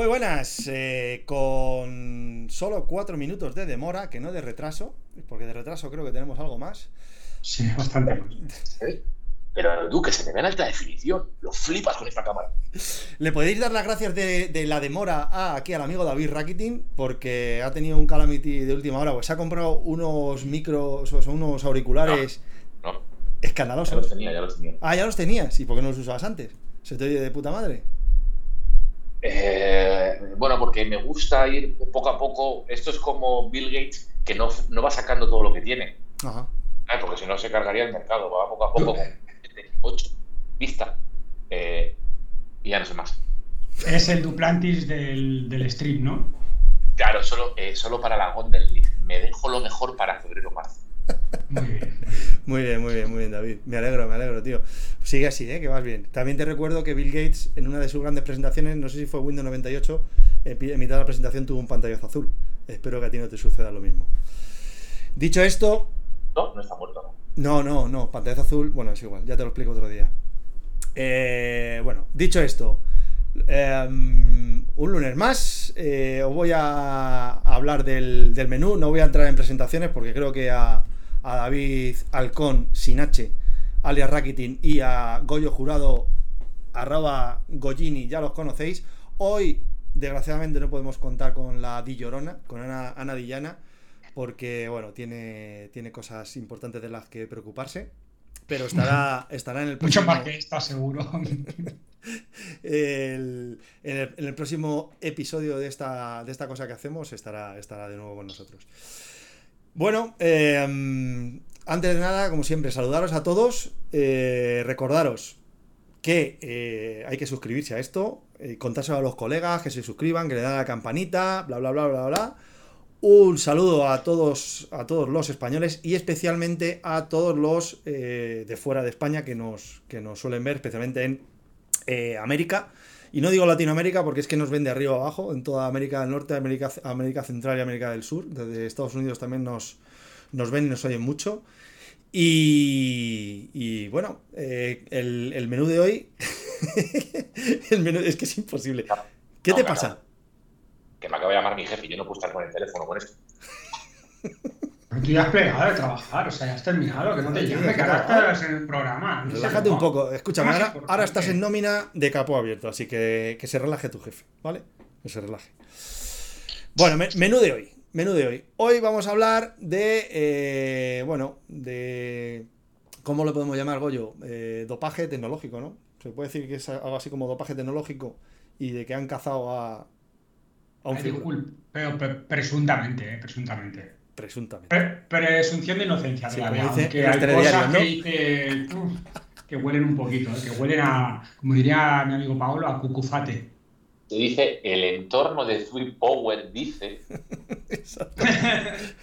Muy buenas, eh, con solo cuatro minutos de demora, que no de retraso, porque de retraso creo que tenemos algo más. Sí, bastante más. ¿Eh? Pero Duque, se me ve en alta definición. Lo flipas con esta cámara. Le podéis dar las gracias de, de la demora a, aquí al amigo David Rakitin, porque ha tenido un calamity de última hora, pues se ha comprado unos micros, o sea, unos auriculares No, ya escandalosos. los tenía, ya los tenía. Ah, ya los tenías, ¿y por qué no los usabas antes? ¿Se te oye de puta madre? Eh, bueno, porque me gusta ir poco a poco. Esto es como Bill Gates, que no, no va sacando todo lo que tiene. Ajá. Ah, Porque si no se cargaría el mercado. Va poco a poco con 8 vista. Eh, y ya no sé más. Es el Duplantis del, del stream, ¿no? Claro, solo, eh, solo para la League. Me dejo lo mejor para febrero marzo. Muy bien. Muy bien, muy bien, muy bien, David. Me alegro, me alegro, tío. Sigue así, ¿eh? que vas bien. También te recuerdo que Bill Gates, en una de sus grandes presentaciones, no sé si fue Windows 98, en mitad de la presentación tuvo un pantallazo azul. Espero que a ti no te suceda lo mismo. Dicho esto, No, no está muerto, ¿no? no, no, no, pantallazo azul, bueno, es igual, ya te lo explico otro día. Eh, bueno, dicho esto, eh, un lunes más, eh, os voy a hablar del, del menú, no voy a entrar en presentaciones porque creo que a, a David Alcón, sin H, alias Rakitin, y a Goyo Jurado, arroba Goyini, ya los conocéis. Hoy, desgraciadamente, no podemos contar con la Di Llorona, con Ana, Ana Dillana, porque, bueno, tiene, tiene cosas importantes de las que preocuparse. Pero estará, estará en el Mucho próximo, más que esta, seguro. el- en, el, en el próximo episodio de esta, de esta cosa que hacemos estará, estará de nuevo con nosotros. Bueno, eh, antes de nada, como siempre, saludaros a todos, eh, recordaros que eh, hay que suscribirse a esto, contárselo a los colegas, que se suscriban, que le den la campanita, bla, bla, bla, bla, bla. Un saludo a todos, a todos los españoles y especialmente a todos los de fuera de España que nos, que nos suelen ver, especialmente en América. Y no digo Latinoamérica porque es que nos ven de arriba abajo, en toda América del Norte, América, América Central y América del Sur. Desde Estados Unidos también nos, nos ven y nos oyen mucho. Y, y bueno, eh, el, el menú de hoy. el menú es que es imposible. ¿Qué No, te claro. pasa? Que me acaba de llamar mi jefe y yo no puedo estar con el teléfono con esto. Pero tú ya has plegado de trabajar, o sea, ya has terminado, que no te llame, que ahora estás en el programa. no Relájate un poco. Escúchame, ahora, ahora estás en nómina de capo abierto, así que que se relaje tu jefe, ¿vale? Que se relaje. Bueno, me- menú de hoy. Menú de hoy. Hoy vamos a hablar de, eh, bueno, de... ¿Cómo lo podemos llamar, Goyo? Eh, dopaje tecnológico, ¿no? Se puede decir que es algo así como dopaje tecnológico y de que han cazado a, a un pero pre- presuntamente, eh, presuntamente. Presuntamente. Pre- presunción de inocencia de Sí, la aunque hay cosas ¿no? que dice, uf, que huelen un poquito, eh, que huelen a, como diría mi amigo Paolo, a cucufate. Se dice, el entorno de Sweet Power dice... Exacto.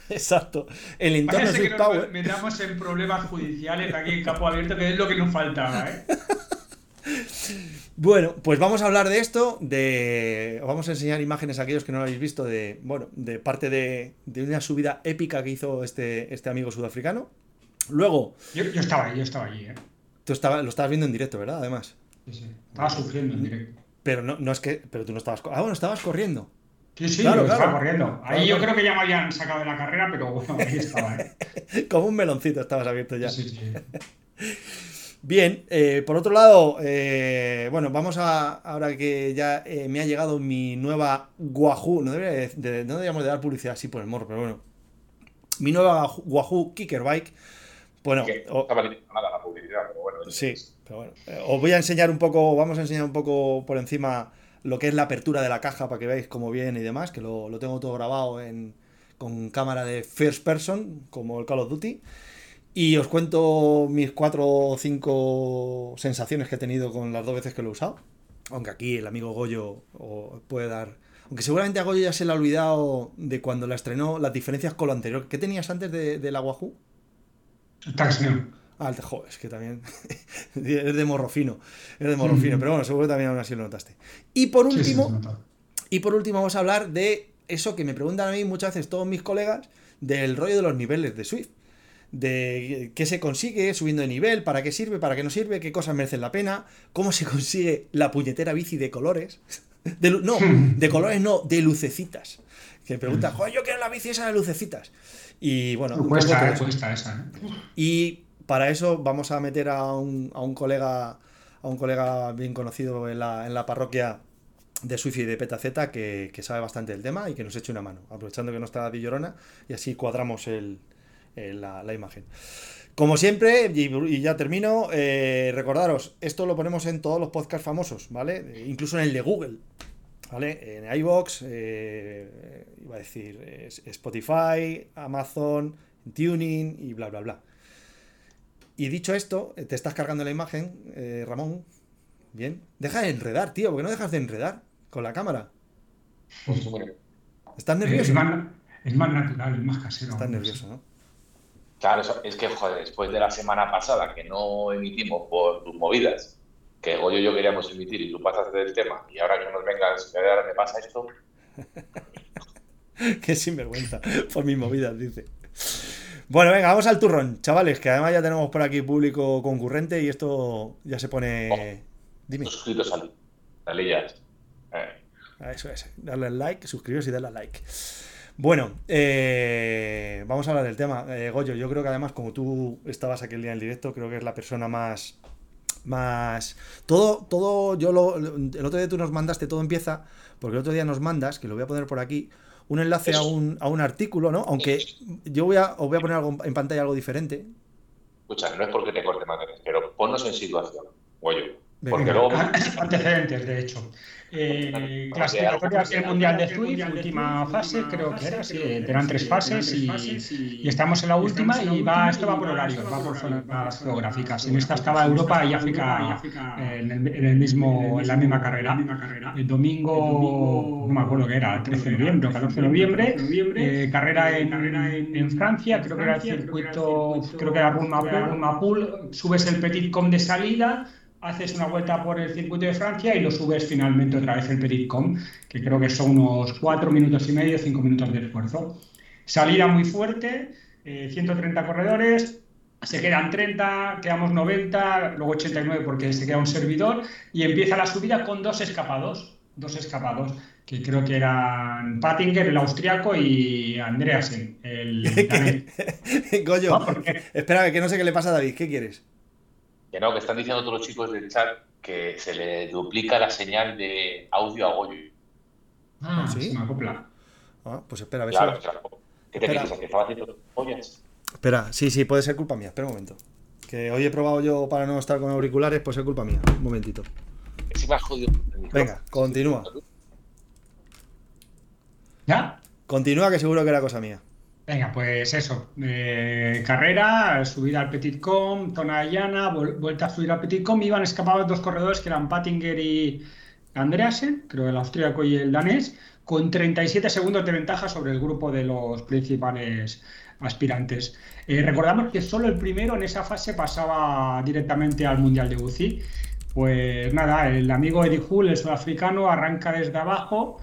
Exacto. El entorno Parece que Sweet Power. metamos en problemas judiciales aquí en Capo Abierto, que es lo que nos faltaba, ¿eh? Bueno, pues vamos a hablar de esto, de os vamos a enseñar imágenes a aquellos que no lo habéis visto de, bueno, de parte de, de una subida épica que hizo este, este amigo sudafricano. Luego, Yo, yo estaba ahí, yo estaba allí, ¿eh? tú estaba- lo estabas viendo en directo, ¿verdad? Además. Sí, sí. Estaba sufriendo en directo. Pero no, no es que, pero tú no estabas, ah, bueno, estabas corriendo. Sí, sí, Claro, yo estaba claro. corriendo. Ahí Claro, yo claro. creo que ya me habían sacado de la carrera, pero bueno, ahí estaba, ¿eh? Como un meloncito estabas abierto ya. Sí, sí. Bien, eh, por otro lado, eh, bueno, vamos a, ahora que ya eh, me ha llegado mi nueva Wahoo, no debería de, de- no deberíamos de dar publicidad así por el morro, pero bueno, mi nueva Wahoo Kicker Bike, bueno, que no estaba nada la publicidad, pero bueno. sí, pero bueno, os voy a enseñar un poco, vamos a enseñar un poco por encima lo que es la apertura de la caja para que veáis cómo viene y demás, que lo, lo tengo todo grabado en, con cámara de first person, como el Call of Duty. Y os cuento mis cuatro o cinco sensaciones que he tenido con las dos veces que lo he usado. Aunque aquí el amigo Goyo puede dar. Aunque seguramente a Goyo ya se le ha olvidado de cuando la estrenó las diferencias con lo anterior. ¿Qué tenías antes de, de la Wahoo? Taxneo. Ah, el de- joder, es que también. es de morro fino. Es de morro Mm. fino, pero bueno, seguro que también aún así lo notaste. Y por Sí, sí, último, y por último vamos a hablar de eso que me preguntan a mí muchas veces todos mis colegas, del rollo de los niveles de Swift. De qué se consigue subiendo de nivel, para qué sirve, para qué no sirve, qué cosas merecen la pena, cómo se consigue la puñetera bici de colores. De no, de colores no, de lucecitas. Que pregunta, joder, yo quiero la bici esa de lucecitas. Y bueno, Cuesta, eh, cuesta esa. ¿eh? Y para eso vamos a meter a un, a un colega a un colega bien conocido en la, en la parroquia de Suifi y de Petaceta que, que sabe bastante del tema y que nos eche una mano, aprovechando que no está Di Llorona y así cuadramos el, el- la, la imagen. Como siempre, y, y ya termino, eh, recordaros, esto lo ponemos en todos los podcasts famosos, ¿vale? Eh, Incluso en el de Google, ¿vale? En iVoox, eh, iba a decir, eh, Spotify, Amazon, Tuning y bla, bla, bla. Y dicho esto, eh, te estás cargando la imagen, eh, Ramón. Bien. Deja de enredar, tío, porque no dejas de enredar con la cámara. Pues, bueno, Estás Es nervioso. más, es más natural, es más casero. Estás no nervioso, ¿no? Claro, es que, joder, después de la semana pasada que no emitimos por tus movidas, que Goyo y yo queríamos emitir y tú pasas del tema, y ahora que nos vengas, que ahora me pasa esto, Qué sinvergüenza. Por mis movidas, dice. Bueno, venga, vamos al turrón, chavales, que además ya tenemos por aquí público concurrente y esto ya se pone. Dime. los suscritos al dale ya. Eh, Ah, Eso es. Darle al like, suscribiros y darle al like. Bueno, eh, vamos a hablar del tema. Eh, Goyo, yo creo que además, como tú estabas aquel día en el directo, creo que es la persona más. Más. Todo, todo, yo lo. El otro día tú nos mandaste, todo empieza, porque el otro día nos mandas, que lo voy a poner por aquí, un enlace a un, a un artículo, ¿no? Aunque yo voy a, os voy a poner algo en pantalla algo diferente. escucha, no es porque te corte más pero ponnos en situación, Goyo. Venga. Porque luego. Antecedentes, de hecho. Eh, clasificatorias del Mundial de Zwift, última fase, creo que era, sí, eran tres fases y, y estamos en la última y va, esto va por horarios, va por zonas geográficas. En esta estaba Europa y África eh, en, el, en el mismo, en la misma carrera. El domingo, no me acuerdo qué era, 13 de noviembre o 14 de noviembre, eh, carrera en, en, Francia, creo que era el circuito, creo que era Rumapul, subes el Petit Com de salida haces una vuelta por el circuito de Francia y lo subes finalmente otra vez el Petit Com, que creo que son unos 4 minutos y medio, 5 minutos de esfuerzo. Salida muy fuerte, eh, 130 corredores, se quedan 30, quedamos 90, luego 89 porque se queda un servidor y empieza la subida con dos escapados, dos escapados que creo que eran Pattinger, el austriaco, y Andreasen, el Goyo, no, espera, que no sé qué le pasa a David, ¿qué quieres? Que no, que están diciendo todos los chicos del chat que se le duplica la señal de audio a Goyo. Ah, ¿sí? Ah, pues espera, a ver claro, si... Claro. ¿Qué te piensas? ¿Que estaba haciendo pollas? Espera, sí, sí, puede ser culpa mía. Espera un momento. Que hoy he probado yo para no estar con auriculares, pues es culpa mía. Un momentito. Sí me has jodido. Venga, continúa. ¿Ya? Continúa, que seguro que era cosa mía. Venga, pues eso. Eh, carrera, subida al Petit Com, zona llana, vuelta a subir al Petit Com. Iban escapados dos corredores que eran Pattinger y Andreasen, creo el austríaco y el danés, con 37 segundos de ventaja sobre el grupo de los principales aspirantes. Eh, recordamos que solo el primero en esa fase pasaba directamente al Mundial de UCI. Pues nada, el amigo Eddie Hull, el sudafricano, arranca desde abajo,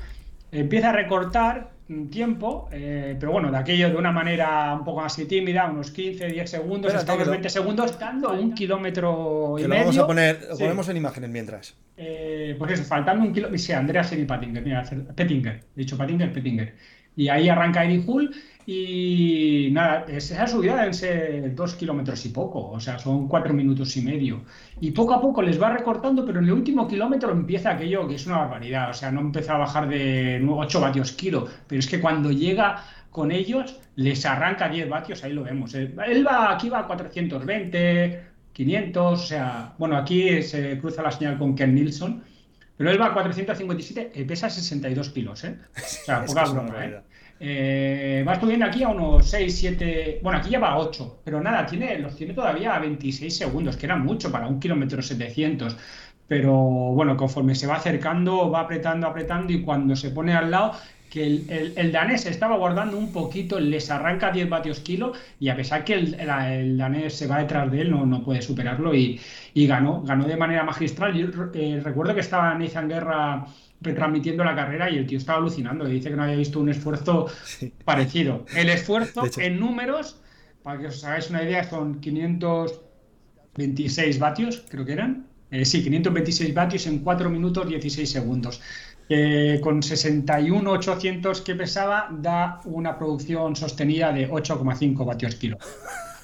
empieza a recortar tiempo, eh, pero bueno, de aquello de una manera un poco así tímida, unos 15, 10 segundos, Espérate, hasta unos lo- 20 segundos, dando un kilómetro y Que lo medio. vamos a poner, lo Sí. ponemos en imágenes mientras. Eh, pues eso, faltando un kilómetro. Sí, Andreas y Pattinger, mira, Pettinger, he dicho Pattinger, Pettinger. Y ahí arranca Eddie Hull y nada, esa subida deben ser dos kilómetros y poco, o sea, son cuatro minutos y medio. Y poco a poco les va recortando, pero en el último kilómetro empieza aquello que es una barbaridad, o sea, no empieza a bajar de 8 vatios kilo, pero es que cuando llega con ellos les arranca 10 vatios, ahí lo vemos. eh. Él va, aquí va a 420, 500, o sea, bueno, aquí se cruza la señal con Ken Nilsson, pero él va a 457 y pesa 62 kilos, ¿eh? O sea, poca broma, ¿eh? Eh, va subiendo aquí a unos 6, 7, bueno, aquí ya va a 8, pero nada, tiene, los tiene todavía a 26 segundos, que era mucho para un kilómetro 700. Pero bueno, conforme se va acercando, va apretando, apretando y cuando se pone al lado, que el, el- el danés estaba guardando un poquito, les arranca 10 vatios kilo y a pesar que el, el- danés se va detrás de él, no, no puede superarlo y, y ganó, ganó de manera magistral. Yo eh, recuerdo que estaba Nathan Guerra retransmitiendo la carrera y el tío estaba alucinando, dice que no había visto un esfuerzo Sí. parecido. El esfuerzo en números, para que os hagáis una idea, son 526 vatios, creo que eran. Eh, sí, 526 vatios en 4 minutos 16 segundos. Que con 61.800 que pesaba da una producción sostenida de 8,5 vatios kilo.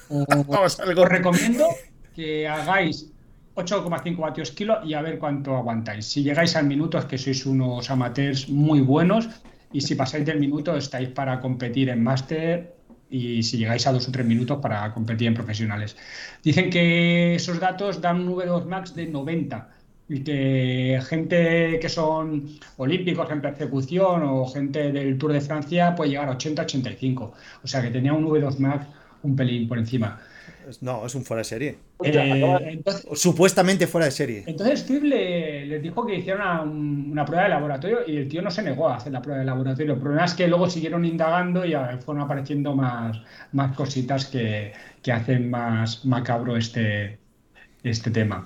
Os, os recomiendo que hagáis 8,5 vatios kilo y a ver cuánto aguantáis. Si llegáis al minuto es que sois unos amateurs muy buenos y si pasáis del minuto estáis para competir en máster y si llegáis a dos o tres minutos para competir en profesionales. Dicen que esos datos dan un V2 Max de 90 y que gente que son olímpicos en persecución o gente del Tour de Francia puede llegar a 80-85. O sea que tenía un V2 Max un pelín por encima. No, es un fuera de serie. Eh, Supuestamente fuera de serie. Entonces Steve le, les dijo que hicieran una, prueba de laboratorio y el tío no se negó a hacer la prueba de laboratorio. El problema es que luego siguieron indagando y fueron apareciendo más, más cositas que, hacen más macabro este, este tema.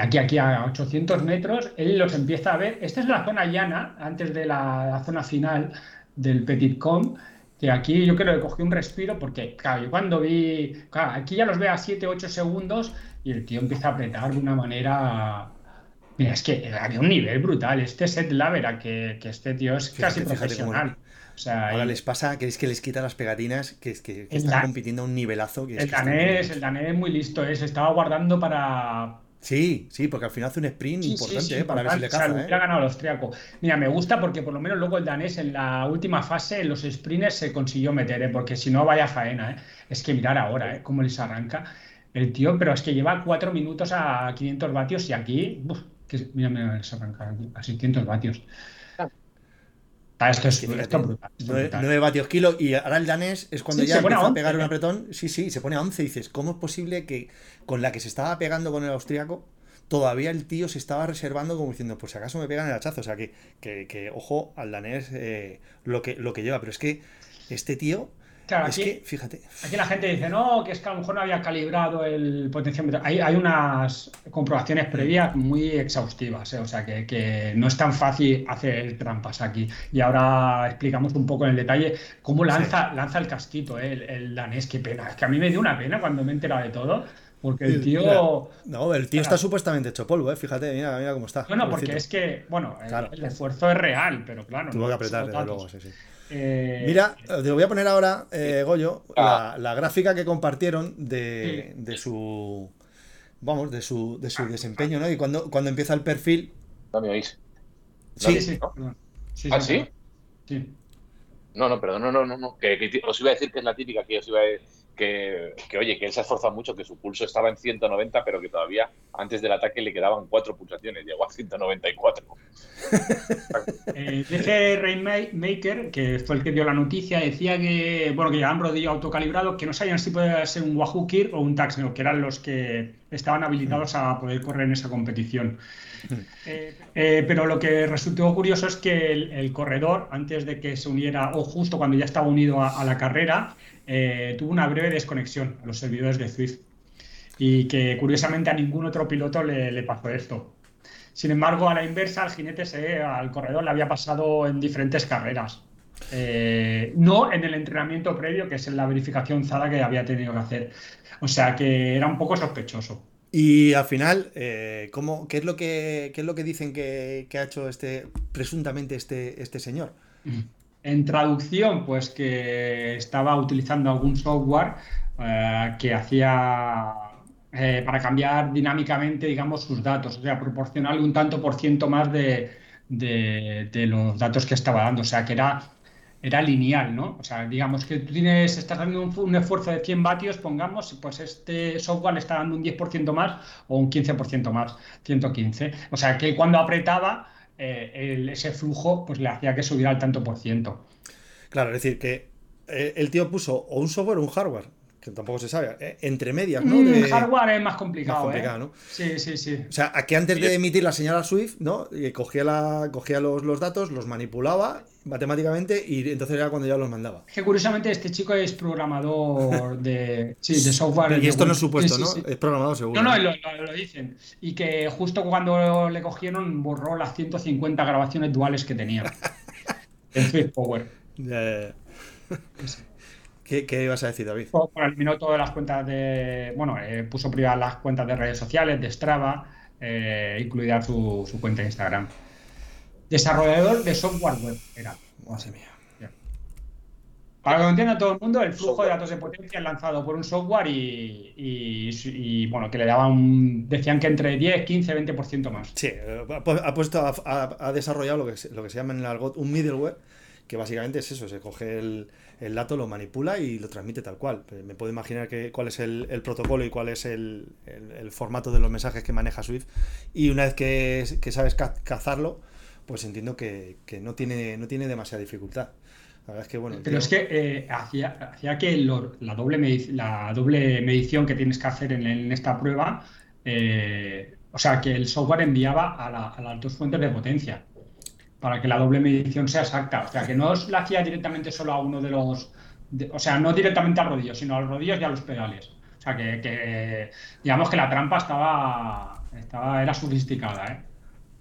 Aquí, aquí a 800 metros, él los empieza a ver. Esta es la zona llana, antes de la, zona final del Petit Com que aquí yo creo que cogí un respiro porque, claro, yo cuando vi, claro, aquí ya los veo a 7, 8 segundos y el tío empieza a apretar de una manera... Mira, es que había un nivel brutal. Este set Lavera, que, que este tío es casi profesional. O sea, Ahora les pasa que es que les quita las pegatinas, que, que, que están compitiendo a un nivelazo. Que el, danés, el danés es muy listo, se estaba guardando para, Sí, sí, porque al final hace un sprint importante ¿eh? para ver si le caza. Sea, ¿eh? ha ganado el austriaco. Mira, me gusta porque por lo menos luego el danés en la última fase, en los sprints, se consiguió meter, ¿eh? porque si no, vaya faena. ¿eh? Es que mirar ahora ¿eh? cómo les arranca el tío, pero es que lleva cuatro minutos a 500 vatios y aquí, que, mira, mira, les arranca a 600 vatios. Esto es, esto brutal, 9, vatios kilo y ahora el danés es cuando ya empieza a, pegar un apretón. Sí, sí, se pone a 11 y dices, ¿cómo es posible que con la que se estaba pegando con el austríaco, todavía el tío se estaba reservando como diciendo, pues si acaso me pegan el hachazo? O sea, que, que, ojo al danés eh, lo, que, lo que lleva. Pero es que este tío Claro, es aquí, que, fíjate. Aquí la gente dice, no, que es que a lo mejor no había calibrado el potenciómetro. Hay, hay unas comprobaciones previas muy exhaustivas, ¿eh? o sea que, que, no es tan fácil hacer trampas aquí. Y ahora explicamos un poco en el detalle cómo lanza, lanza el casquito, ¿eh? el, danés, qué pena. Es que a mí me dio una pena cuando me he enterado de todo. Porque el tío. no, el tío está supuestamente hecho polvo, ¿eh? fíjate, mira, mira cómo está. No, no, porque es que, bueno, el, esfuerzo es real, pero claro. Tuvo que apretar, desde luego, sí, sí. Eh, Mira, te voy a poner ahora, eh, Goyo, ah. la, gráfica que compartieron de, su. Vamos, de su, de su desempeño, ¿no? Y cuando, cuando empieza el perfil. No me oís. sí, sí. ¿Ah, sí? Sí. No, no, perdón, no, no, no, no. Que, os iba a decir que es la típica que os iba a decir que, oye, que él se ha esforzado mucho, que su pulso estaba en 190, pero que todavía antes del ataque le quedaban cuatro pulsaciones, llegó a 194. eh, dice Rainmaker, que fue el que dio la noticia, decía que, bueno, que llevaban rodillo autocalibrado, que no sabían si podía ser un Wahoo Kir o un Taxneo, que eran los que estaban habilitados a poder correr en esa competición. Eh, eh, pero lo que resultó curioso es que el, corredor, antes de que se uniera, o justo cuando ya estaba unido a la carrera, eh, tuvo una breve desconexión a los servidores de Swift y que curiosamente a ningún otro piloto le, pasó esto. Sin embargo, a la inversa, al jinete se, al corredor le había pasado en diferentes carreras. Eh, no en el entrenamiento previo, que es en la verificación ZADA que había tenido que hacer. O sea que era un poco sospechoso. Y al final, eh, ¿cómo, qué, es lo que, es lo que dicen que, ha hecho este presuntamente este, este señor? En traducción, pues que estaba utilizando algún software eh, que hacía eh, para cambiar dinámicamente, digamos, sus datos, o sea, proporcionarle un tanto por ciento más de, los datos que estaba dando, o sea, que era, lineal, ¿no? O sea, digamos que tú tienes, estás dando un, esfuerzo de 100 vatios, pongamos, pues este software le está dando un 10% más o un 15% más, 115. O sea, que cuando apretaba eh, ese flujo pues le hacía que subiera al tanto por ciento. Claro, es decir, que eh, el tío puso o un software o un hardware, que tampoco se sabe, eh, entre medias, ¿no? El mm, hardware es más complicado, ¿no? Sí, sí, sí. O sea, aquí antes de emitir la señal a Swift, ¿no? cogía, la, cogía los, los datos, los manipulaba matemáticamente y entonces era cuando ya los mandaba. Que curiosamente este chico es programador de, sí, de software. Y esto no es supuesto, ¿no? Es programador seguro. No, no, lo, lo, dicen. Y que justo cuando le cogieron borró las 150 grabaciones duales que tenía. en Power. ¿Qué, ¿Qué, ibas a decir, David? Pues, pues, eliminó todas las cuentas de. Bueno, eh, puso privadas las cuentas de redes sociales, de Strava, eh, incluida su, su cuenta de Instagram. Desarrollador de software web era. Madre mía. Para que lo entienda todo el mundo, el flujo de datos de potencia es lanzado por un software y, bueno, que le daban decían que entre 10, 15, 20% más. Sí, ha puesto, ha, desarrollado lo que, lo que se llama en el argot un middleware, que básicamente es eso, se coge el, dato, lo manipula y lo transmite tal cual. Me puedo imaginar que, cuál es el, protocolo y cuál es el, formato de los mensajes que maneja Swift. Y una vez que, sabes cazarlo, pues entiendo que, no, tiene, no tiene demasiada dificultad. Pero es que eh, hacía, que la, doble la doble medición que tienes que hacer en, esta prueba, eh, o sea, que el software enviaba a, las dos fuentes de potencia para que la doble medición sea exacta. O sea, que no la hacía directamente solo a uno de los. o sea, no directamente al rodillo, sino a los rodillos y a los pedales. O sea, que, digamos que la trampa estaba, estaba era sofisticada, ¿eh?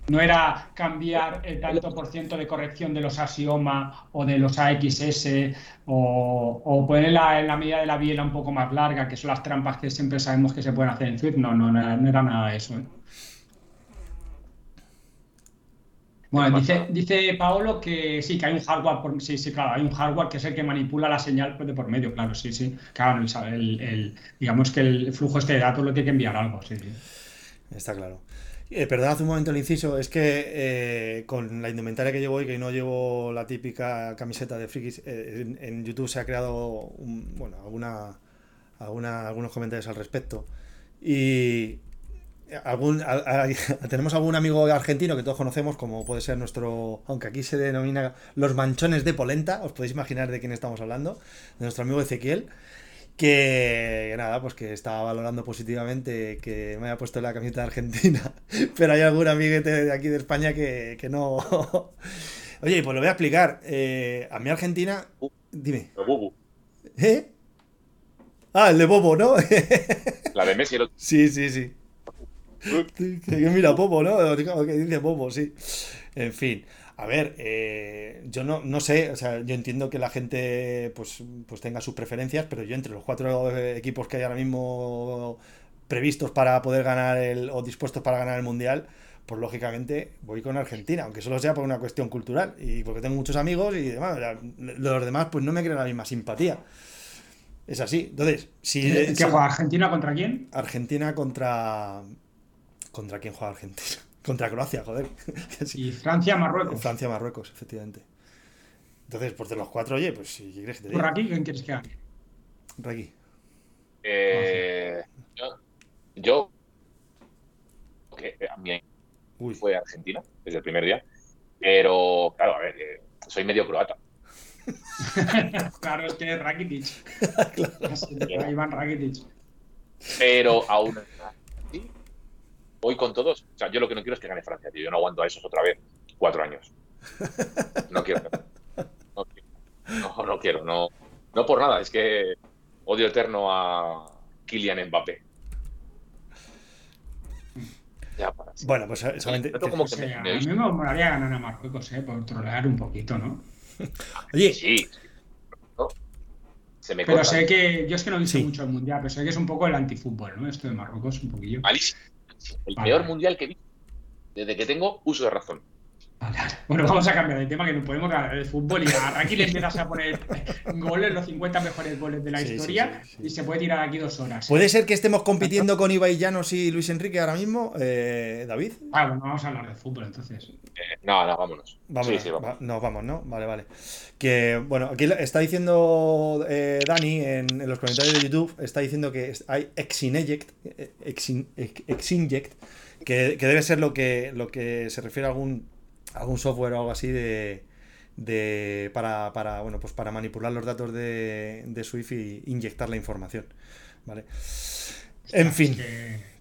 No era cambiar el tanto por ciento de corrección de los axioma o de los AXS o, o ponerla en la medida de la biela un poco más larga, que son las trampas que siempre sabemos que se pueden hacer en Swift. No, no, no, era, nada de eso. ¿eh? Bueno, dice, dice Paolo que sí, que hay un hardware, por, sí, sí, claro, hay un hardware que es el que manipula la señal de por medio, claro, sí, sí. Claro, el, digamos que el flujo este de datos lo tiene que enviar algo, sí, sí. Está claro. Eh, perdón, un momento el inciso, es que eh, con la indumentaria que llevo hoy, que no llevo la típica camiseta de frikis, eh, en, YouTube se ha creado bueno, alguna, alguna, algunos comentarios al respecto. Y algún, tenemos algún amigo argentino que todos conocemos, como puede ser nuestro, aunque aquí se denomina los manchones de polenta, os podéis imaginar de quién estamos hablando, de nuestro amigo Ezequiel que nada, pues que estaba valorando positivamente que me haya puesto la camiseta de Argentina, pero hay algún amiguete de aquí de España que, no. Oye, pues lo voy a explicar. Eh, a mí Argentina, dime. ¿Eh? Ah, el de Bobo, ¿no? la de Messi. Sí, sí, sí. Que mira, Bobo, ¿no? Que dice Bobo, sí. En fin. A ver, eh, yo no, no sé, o sea, yo entiendo que la gente pues, pues tenga sus preferencias, pero yo entre los cuatro equipos que hay ahora mismo previstos para poder ganar el, o dispuestos para ganar el Mundial, pues lógicamente voy con Argentina, aunque solo sea por una cuestión cultural y porque tengo muchos amigos y demás. Los demás pues no me crean la misma simpatía. Es así. Entonces, si... ¿Qué juega Argentina contra quién? Argentina contra... ¿Contra quién juega Argentina? Contra Croacia, joder. Y Francia, Marruecos. Francia, Marruecos, efectivamente. Entonces, pues de los cuatro, oye, pues si quieres que te diga. Raki, ¿quién quieres que haga? Raki. Eh, yo, yo que a mí fue Argentina desde el primer día, pero claro, a ver, eh, soy medio croata. claro, es que es Rakitic. claro. Iván Rakitic. Pero aún voy con todos. O sea, yo lo que no quiero es que gane Francia, tío. Yo no aguanto a esos otra vez. Cuatro años. No quiero. No, no, no quiero. No, no por nada. Es que odio eterno a Kylian Mbappé. Ya, para Bueno, pues eh, solamente. Como que me, a mí me molaría ganar a Marruecos, ¿eh? Por trolear un poquito, ¿no? Oye. Sí. Se me pero sé que. Yo es que no he visto mucho el mundial, pero sé que es un poco el antifútbol, ¿no? Esto de Marruecos, un poquillo. Malísimo. El peor mundial que vi desde que tengo uso de razón. Bueno, vamos a cambiar de tema que no podemos ganar el fútbol y aquí le empiezas a poner goles, los 50 mejores goles de la historia y se puede tirar aquí dos horas. ¿Puede ser que estemos compitiendo con Ibai Llanos y Luis Enrique ahora mismo, eh, David? Ah, bueno, vamos a hablar de fútbol entonces. Eh, no, no, vámonos. Vámonos, vamos. no, vamos, ¿no? Vale, vale. Que, bueno, aquí está diciendo eh, Dani en, los comentarios de YouTube, está diciendo que hay Exineject, Exinject, que, que debe ser lo que, lo que se refiere a algún algún software o algo así de, de para, para, bueno, pues para manipular los datos de, de Swift y inyectar la información. ¿Vale? En fin.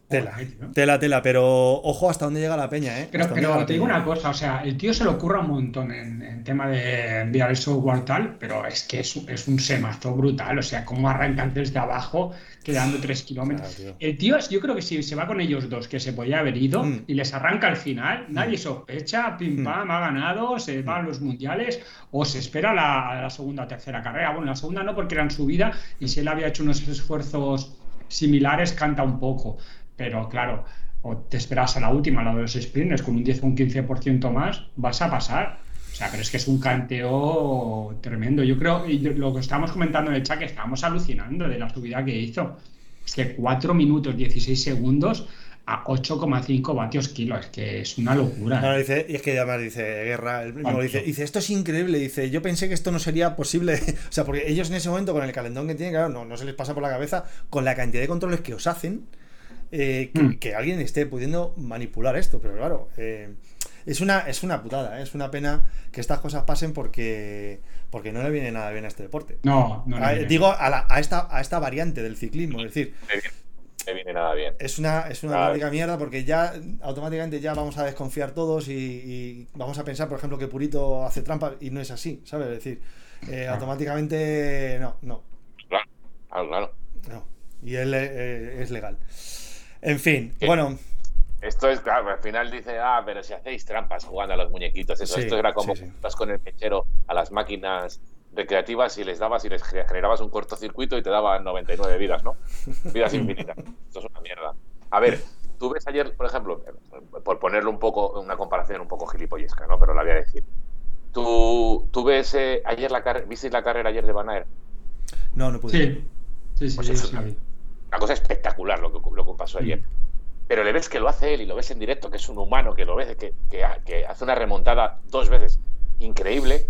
Tela, tela, tela, pero ojo hasta dónde llega la peña, ¿eh? Pero, pero te digo una cosa, o sea, el tío se lo ocurra un montón en, tema de enviar el software tal, pero es que es, es un semazo brutal, o sea, cómo arrancan desde abajo quedando tres kilómetros. el tío, yo creo que si se va con ellos dos, que se podía haber ido, mm. y les arranca al final, mm. nadie sospecha, pim mm. pam, ha ganado, se van los mundiales, o se espera la, la segunda o tercera carrera. Bueno, la segunda no, porque era en su vida, y si él había hecho unos esfuerzos similares, canta un poco pero claro, o te esperas a la última, la de los sprints, con un 10 o un 15% más, vas a pasar. O sea, pero es que es un canteo tremendo. Yo creo, y lo que estábamos comentando en el chat, que estábamos alucinando de la subida que hizo. Es que 4 minutos 16 segundos a 8,5 vatios kilo. Es que es una locura. dice, y es que además dice Guerra, el dice, dice, esto es increíble. Dice, yo pensé que esto no sería posible. o sea, porque ellos en ese momento, con el calentón que tienen, claro, no, no se les pasa por la cabeza, con la cantidad de controles que os hacen, eh, mm. que, alguien esté pudiendo manipular esto. Pero claro, eh, es, una, es una putada, ¿eh? es una pena que estas cosas pasen porque porque no le viene nada bien a este deporte. No, no. digo, a, a, esta, a esta variante del ciclismo, es decir, viene nada bien. Es una, es una mierda porque ya automáticamente ya vamos a desconfiar todos y, vamos a pensar, por ejemplo, que Purito hace trampa y no es así, ¿sabes? Es decir, eh, automáticamente no, no. Claro, claro. No. Y él eh, es legal. En fin, bueno. Esto es, claro, al final dice, ah, pero si hacéis trampas jugando a los muñequitos, eso, esto era como estás con el mechero a las máquinas recreativas y les dabas y les generabas un cortocircuito y te daban 99 vidas, ¿no? Vidas infinitas. Esto es una mierda. A ver, tú ves ayer, por ejemplo, por ponerlo un poco, una comparación un poco gilipollesca, ¿no? Pero la voy a decir. ¿Tú, tú ves eh, ayer la carrera, viste la carrera ayer de Van No, no pude. Sí, sí, sí. Pues es una, cosa espectacular lo que, lo que pasó ayer. Pero le ves que lo hace él y lo ves en directo, que es un humano, que lo ves, que, que, que hace una remontada dos veces increíble.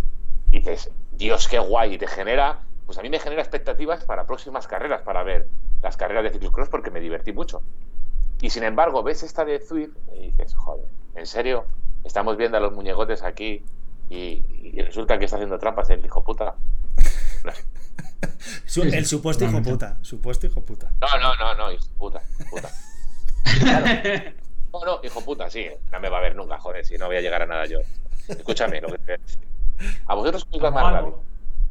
Y dices, Dios, qué guay, y te genera, pues a mí me genera expectativas para próximas carreras, para ver las carreras de ciclocross porque me divertí mucho. Y sin embargo, ves esta de Zwift y dices, joder, ¿en serio? Estamos viendo a los muñecotes aquí y, resulta que está haciendo trampas el hijo puta. el supuesto hijo puta, supuesto hijo puta. No, no, no, no, hijo puta, puta. No, no, hijo puta, sí, no me va a ver nunca, joder, si no voy a llegar a nada yo. Escúchame, lo que te ¿A vosotros qué os da más rabia?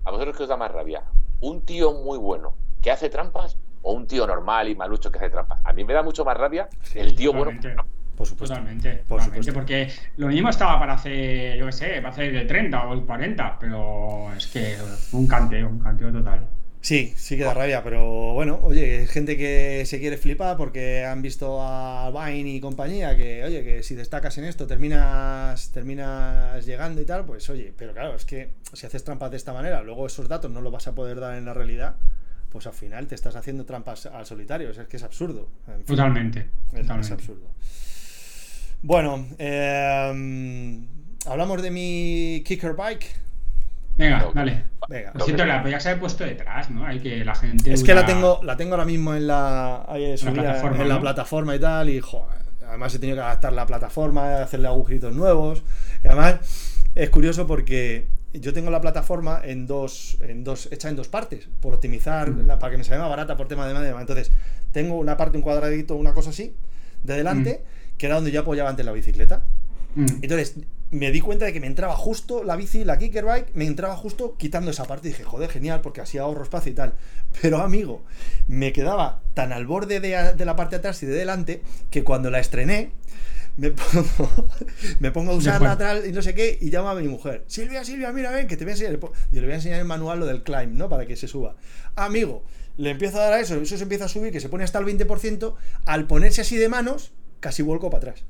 ¿A vosotros qué os da más rabia? ¿Un tío muy bueno que hace trampas o un tío normal y malucho que hace trampas? A mí me da mucho más rabia el tío bueno. Por supuesto. Totalmente, por supuesto. porque lo mismo estaba para hacer, yo qué sé, para hacer el 30 o el 40, pero es que un canteo, un canteo total. Sí, sí que da rabia, pero bueno, oye, gente que se quiere flipar porque han visto a Vine y compañía, que oye, que si destacas en esto terminas, terminas llegando y tal, pues oye, pero claro, es que si haces trampas de esta manera, luego esos datos no los vas a poder dar en la realidad, pues al final te estás haciendo trampas al solitario, es que es absurdo. totalmente, es, absurdo. Bueno, em, hablamos de mi kicker bike. Venga, dale. Venga. Lo siento, la podías haber puesto detrás, ¿no? Hay que la gente. Es que la tengo, la tengo ahora mismo en la, plataforma, en la plataforma y tal, y joder, además he tenido que adaptar la plataforma, hacerle agujeritos nuevos. Y además es curioso porque yo tengo la plataforma en dos, en dos, hecha en dos partes, por optimizar, para que me salga más barata por tema de madera. Entonces, tengo una parte, un cuadradito, una cosa así, de delante, que era donde yo apoyaba antes la bicicleta. Entonces, me di cuenta de que me entraba justo la bici, la kickerbike, me entraba justo quitando esa parte y dije, joder, genial, porque así ahorro espacio y tal. Pero amigo, me quedaba tan al borde de, la parte de atrás y de delante que cuando la estrené, me pongo, me pongo a usar lateral y no sé qué, y llamo a mi mujer, Silvia, Silvia, mira, ven, que te voy a enseñar. Yo le voy a enseñar el manual, lo del climb, ¿no? Para que se suba. Amigo, le empiezo a dar a eso, eso se empieza a subir, que se pone hasta el 20%, al ponerse así de manos, casi vuelco para atrás.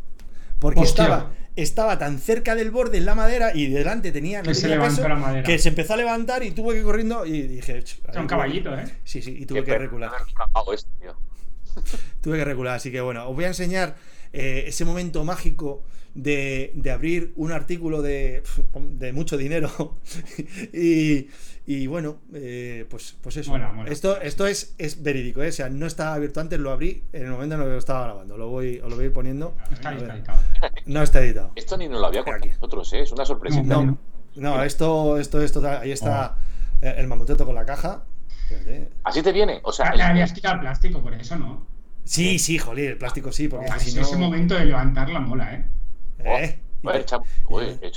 Porque estaba, estaba tan cerca del borde en la madera y delante tenía, que, se la madera. que se empezó a levantar y tuve que ir corriendo y dije... Es un caballito, ¿eh? Sí, sí, y tuve que recular. tuve que recular, así que bueno, os voy a enseñar eh, ese momento mágico de, de, abrir un artículo de, de mucho dinero y, y bueno, eh, pues, pues eso. Esto, esto es, es verídico, ¿eh? o sea, no estaba abierto antes, lo abrí en el momento en el que lo estaba grabando. Lo voy, os lo voy a ir poniendo. No está editado. No está editado. Esto ni nos lo había contado nosotros, ¿eh? es una sorpresa. No, no, esto, esto es total. Ahí está oh. el mamoteto con la caja. Así te viene, o sea. Le habías quitado el plástico, por eso no. Sí, sí, joder, el plástico sí, porque si no. ese momento de levantar la mola, ¿eh? ¿Eh? Oh, echa,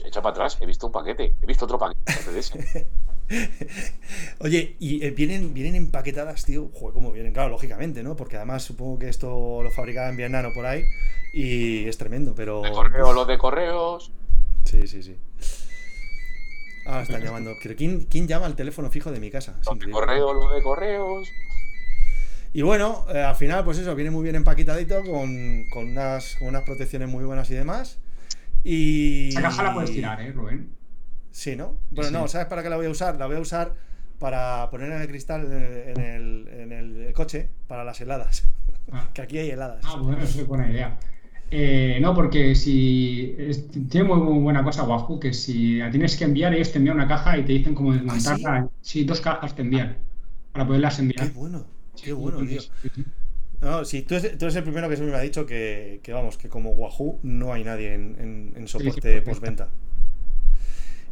echa, para atrás, he visto un paquete, he visto otro paquete de ese. Oye, y eh, vienen, vienen empaquetadas, tío. Joder, ¿cómo vienen? Claro, lógicamente, ¿no? Porque además supongo que esto lo fabricaba en Vietnam o por ahí. Y es tremendo, pero. De correo, lo de correos. Sí, sí, sí. Ah, están llamando. ¿Quién, ¿Quién llama al teléfono fijo de mi casa? Lo de correo, lo de correos. Y bueno, eh, al final, pues eso, viene muy bien empaquetadito, con, con, unas, con unas protecciones muy buenas y demás. Y... Esa caja la puedes tirar, ¿eh, Rubén? Sí, ¿no? Bueno, no, ¿sabes para qué la voy a usar? La voy a usar para poner en el cristal en el, en el coche para las heladas. Ah. que aquí hay heladas. Ah, bueno, eso es buena idea. Eh, no, porque si tiene muy, buena cosa Wahoo, que si la tienes que enviar, ellos te envían una caja y te dicen cómo desmontarla. ¿Ah, sí? dos cajas te envían para poderlas enviar. Qué bueno, qué bueno, tío. No, sí, tú eres, tú eres, el primero que siempre me ha dicho que, que, vamos, que como Wahoo no hay nadie en, en, soporte postventa.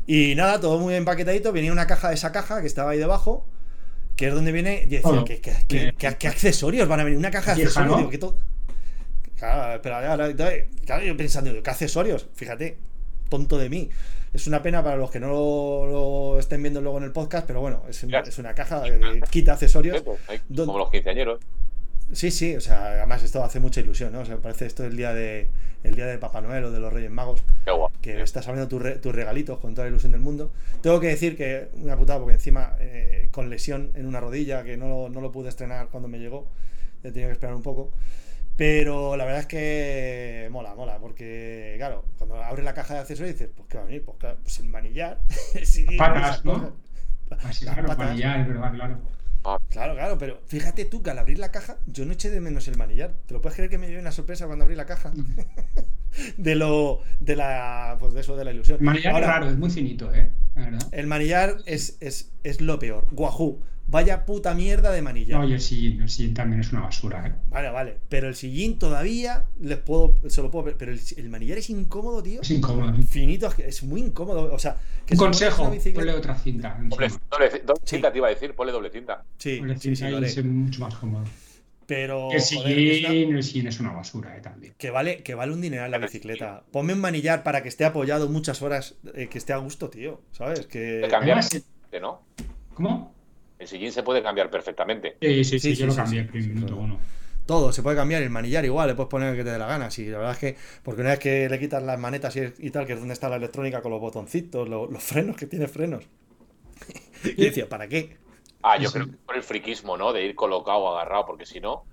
Y nada, todo muy empaquetadito. Venía una caja de esa caja que estaba ahí debajo, que es donde viene. Y decía, ¿qué, qué, qué, accesorios van a venir? Una caja de accesorios. que todo... Claro, pero ahora, claro, yo pensando, ¿qué accesorios? Fíjate, tonto de mí. Es una pena para los que no lo, estén viendo luego en el podcast, pero bueno, es, es una caja de quita accesorios. Como los quinceañeros. Sí, sí, o sea, además esto hace mucha ilusión, ¿no? O sea, parece esto el día de el día de Papá Noel o de los Reyes Magos. que estás abriendo tus, regalitos con toda la ilusión del mundo. Tengo que decir que una putada, porque encima eh, con lesión en una rodilla, que no, no lo pude estrenar cuando me llegó, he tenido que esperar un poco. Pero la verdad es que mola, mola, porque claro, cuando abres la caja de accesorios dices, pues qué va a venir, pues, claro, pues el manillar. sí, patas, ¿no? Así, claro, patas. manillar, verdad, claro. Ah. Claro, claro, pero fíjate tú que al abrir la caja, yo no eché de menos el manillar. ¿Te lo puedes creer que me dio una sorpresa cuando abrí la caja? de lo. de la. pues de eso, de la ilusión. El manillar es raro, es muy finito, ¿eh? El manillar es, es, es lo peor. Guajú. Vaya puta mierda de manilla. No, y el sillín, el sillín también es una basura, ¿eh? Vale, vale. Pero el sillín todavía les puedo, se lo puedo. Pero el, manillar es incómodo, tío. Es incómodo. Finito, es muy incómodo. O sea, que Un consejo, ponle otra cinta. Doble, cinta te iba a decir, ponle doble cinta. Sí, doble cinta sí, es mucho más cómodo. Pero. El sillín, el sillín es una basura, eh, también. Que vale, que vale un dineral la bicicleta. Ponme un manillar para que esté apoyado muchas horas, eh, que esté a gusto, tío. ¿Sabes? Que. Cambiar, ¿no? ¿Cómo? El sillín se puede cambiar perfectamente. Sí, sí, sí, yo lo cambié en primer minuto uno. Todo, se puede cambiar, el manillar igual, le puedes poner el que te dé la gana. Sí, la verdad es que, porque una vez que le quitas las manetas y, tal, que es donde está la electrónica con los botoncitos, los, frenos, que tiene frenos. y decía, ¿para qué? Ah, yo creo que por el friquismo, ¿no? De ir colocado o agarrado, porque si no.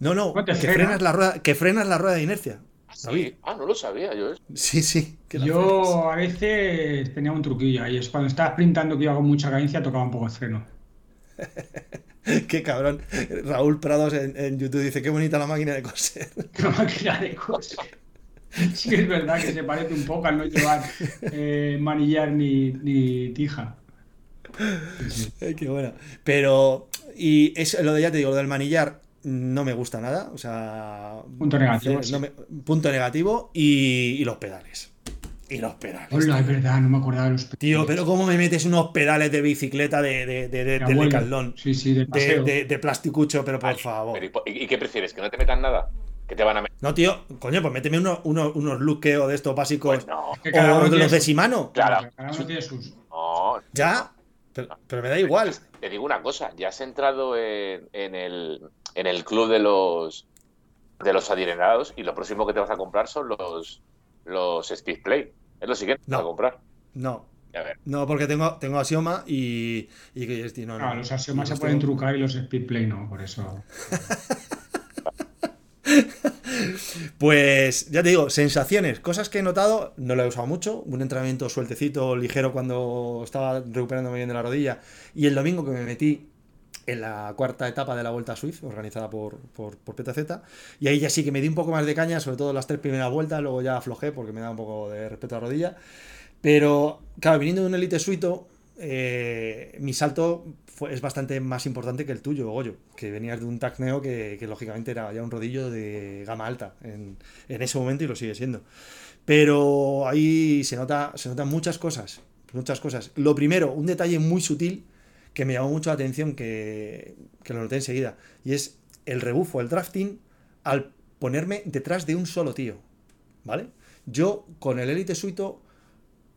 No, no, que frenas, la rueda, que frenas la rueda de inercia. ¿Sí? Ah, no lo sabía yo. Sí, sí. yo a veces tenía un truquillo ahí. Es cuando estaba sprintando que iba con mucha cadencia, tocaba un poco el freno. Qué cabrón. Raúl Prados en, YouTube dice, qué bonita la máquina de coser. La máquina de coser. Sí es verdad que se parece un poco al no llevar eh, manillar ni, ni tija. qué buena. Pero, y eso, lo de ya te digo, lo del manillar no me gusta nada. O sea. Punto negativo. punto negativo y los pedales. Y los pedales. Hola, es verdad, no me acordaba de los pedales. Tío, pero ¿cómo me metes unos pedales de bicicleta de, de, de, de, de Sí, sí, de paseo. De, plasticucho, pero por favor. ¿y, qué prefieres? ¿Que no te metan nada? ¿Que te van a meter? No, tío, coño, pues méteme unos, unos, unos luqueos de estos básicos. Pues no. O de los de Shimano. Claro. Cada uno tiene sus. No. ¿Ya? Pero, me da igual. Te digo una cosa, ya has entrado en, en, el, en el club de los de los adinerados y lo próximo que te vas a comprar son los, los Speed Play. Es lo siguiente no. a comprar. No. No, porque tengo, tengo Asioma y. y no, no, los Asioma se pueden trucar y los Speedplay no, por eso. pues ya te digo, sensaciones, cosas que he notado, no lo he usado mucho, un entrenamiento sueltecito, ligero cuando estaba recuperándome bien de la rodilla y el domingo que me metí en la cuarta etapa de la Vuelta a Swift, organizada por, por, PTZ. Y ahí ya sí que me di un poco más de caña, sobre todo las tres primeras vueltas, luego ya aflojé porque me da un poco de respeto a la rodilla. Pero, claro, viniendo de un Elite Suito, eh, mi salto es bastante más importante que el tuyo, Goyo, que venías de un Tacneo que, que lógicamente era ya un rodillo de gama alta en, en, ese momento y lo sigue siendo. Pero ahí se, nota, se notan muchas cosas, muchas cosas. Lo primero, un detalle muy sutil que me llamó mucho la atención, que, que lo noté enseguida, y es el rebufo, el drafting, al ponerme detrás de un solo tío, ¿vale? Yo con el Elite Suito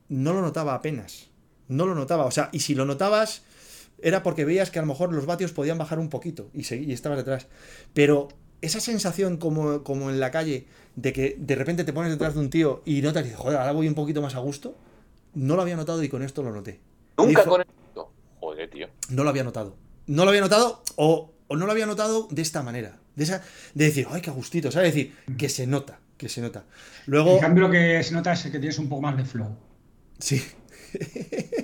no lo notaba apenas, no lo notaba, o sea, y si lo notabas era porque veías que a lo mejor los vatios podían bajar un poquito y, y estabas detrás, pero esa sensación como, como en la calle de que de repente te pones detrás de un tío y notas y dices, joder, ahora voy un poquito más a gusto, no lo había notado y con esto lo noté. Nunca con tío. No lo había notado. No lo había notado o, o no lo había notado de esta manera. De, esa, de decir, ay, qué gustito, ¿sabes? decir, que se nota, que se nota. Luego... En cambio, lo que se nota es que tienes un poco más de flow. Sí.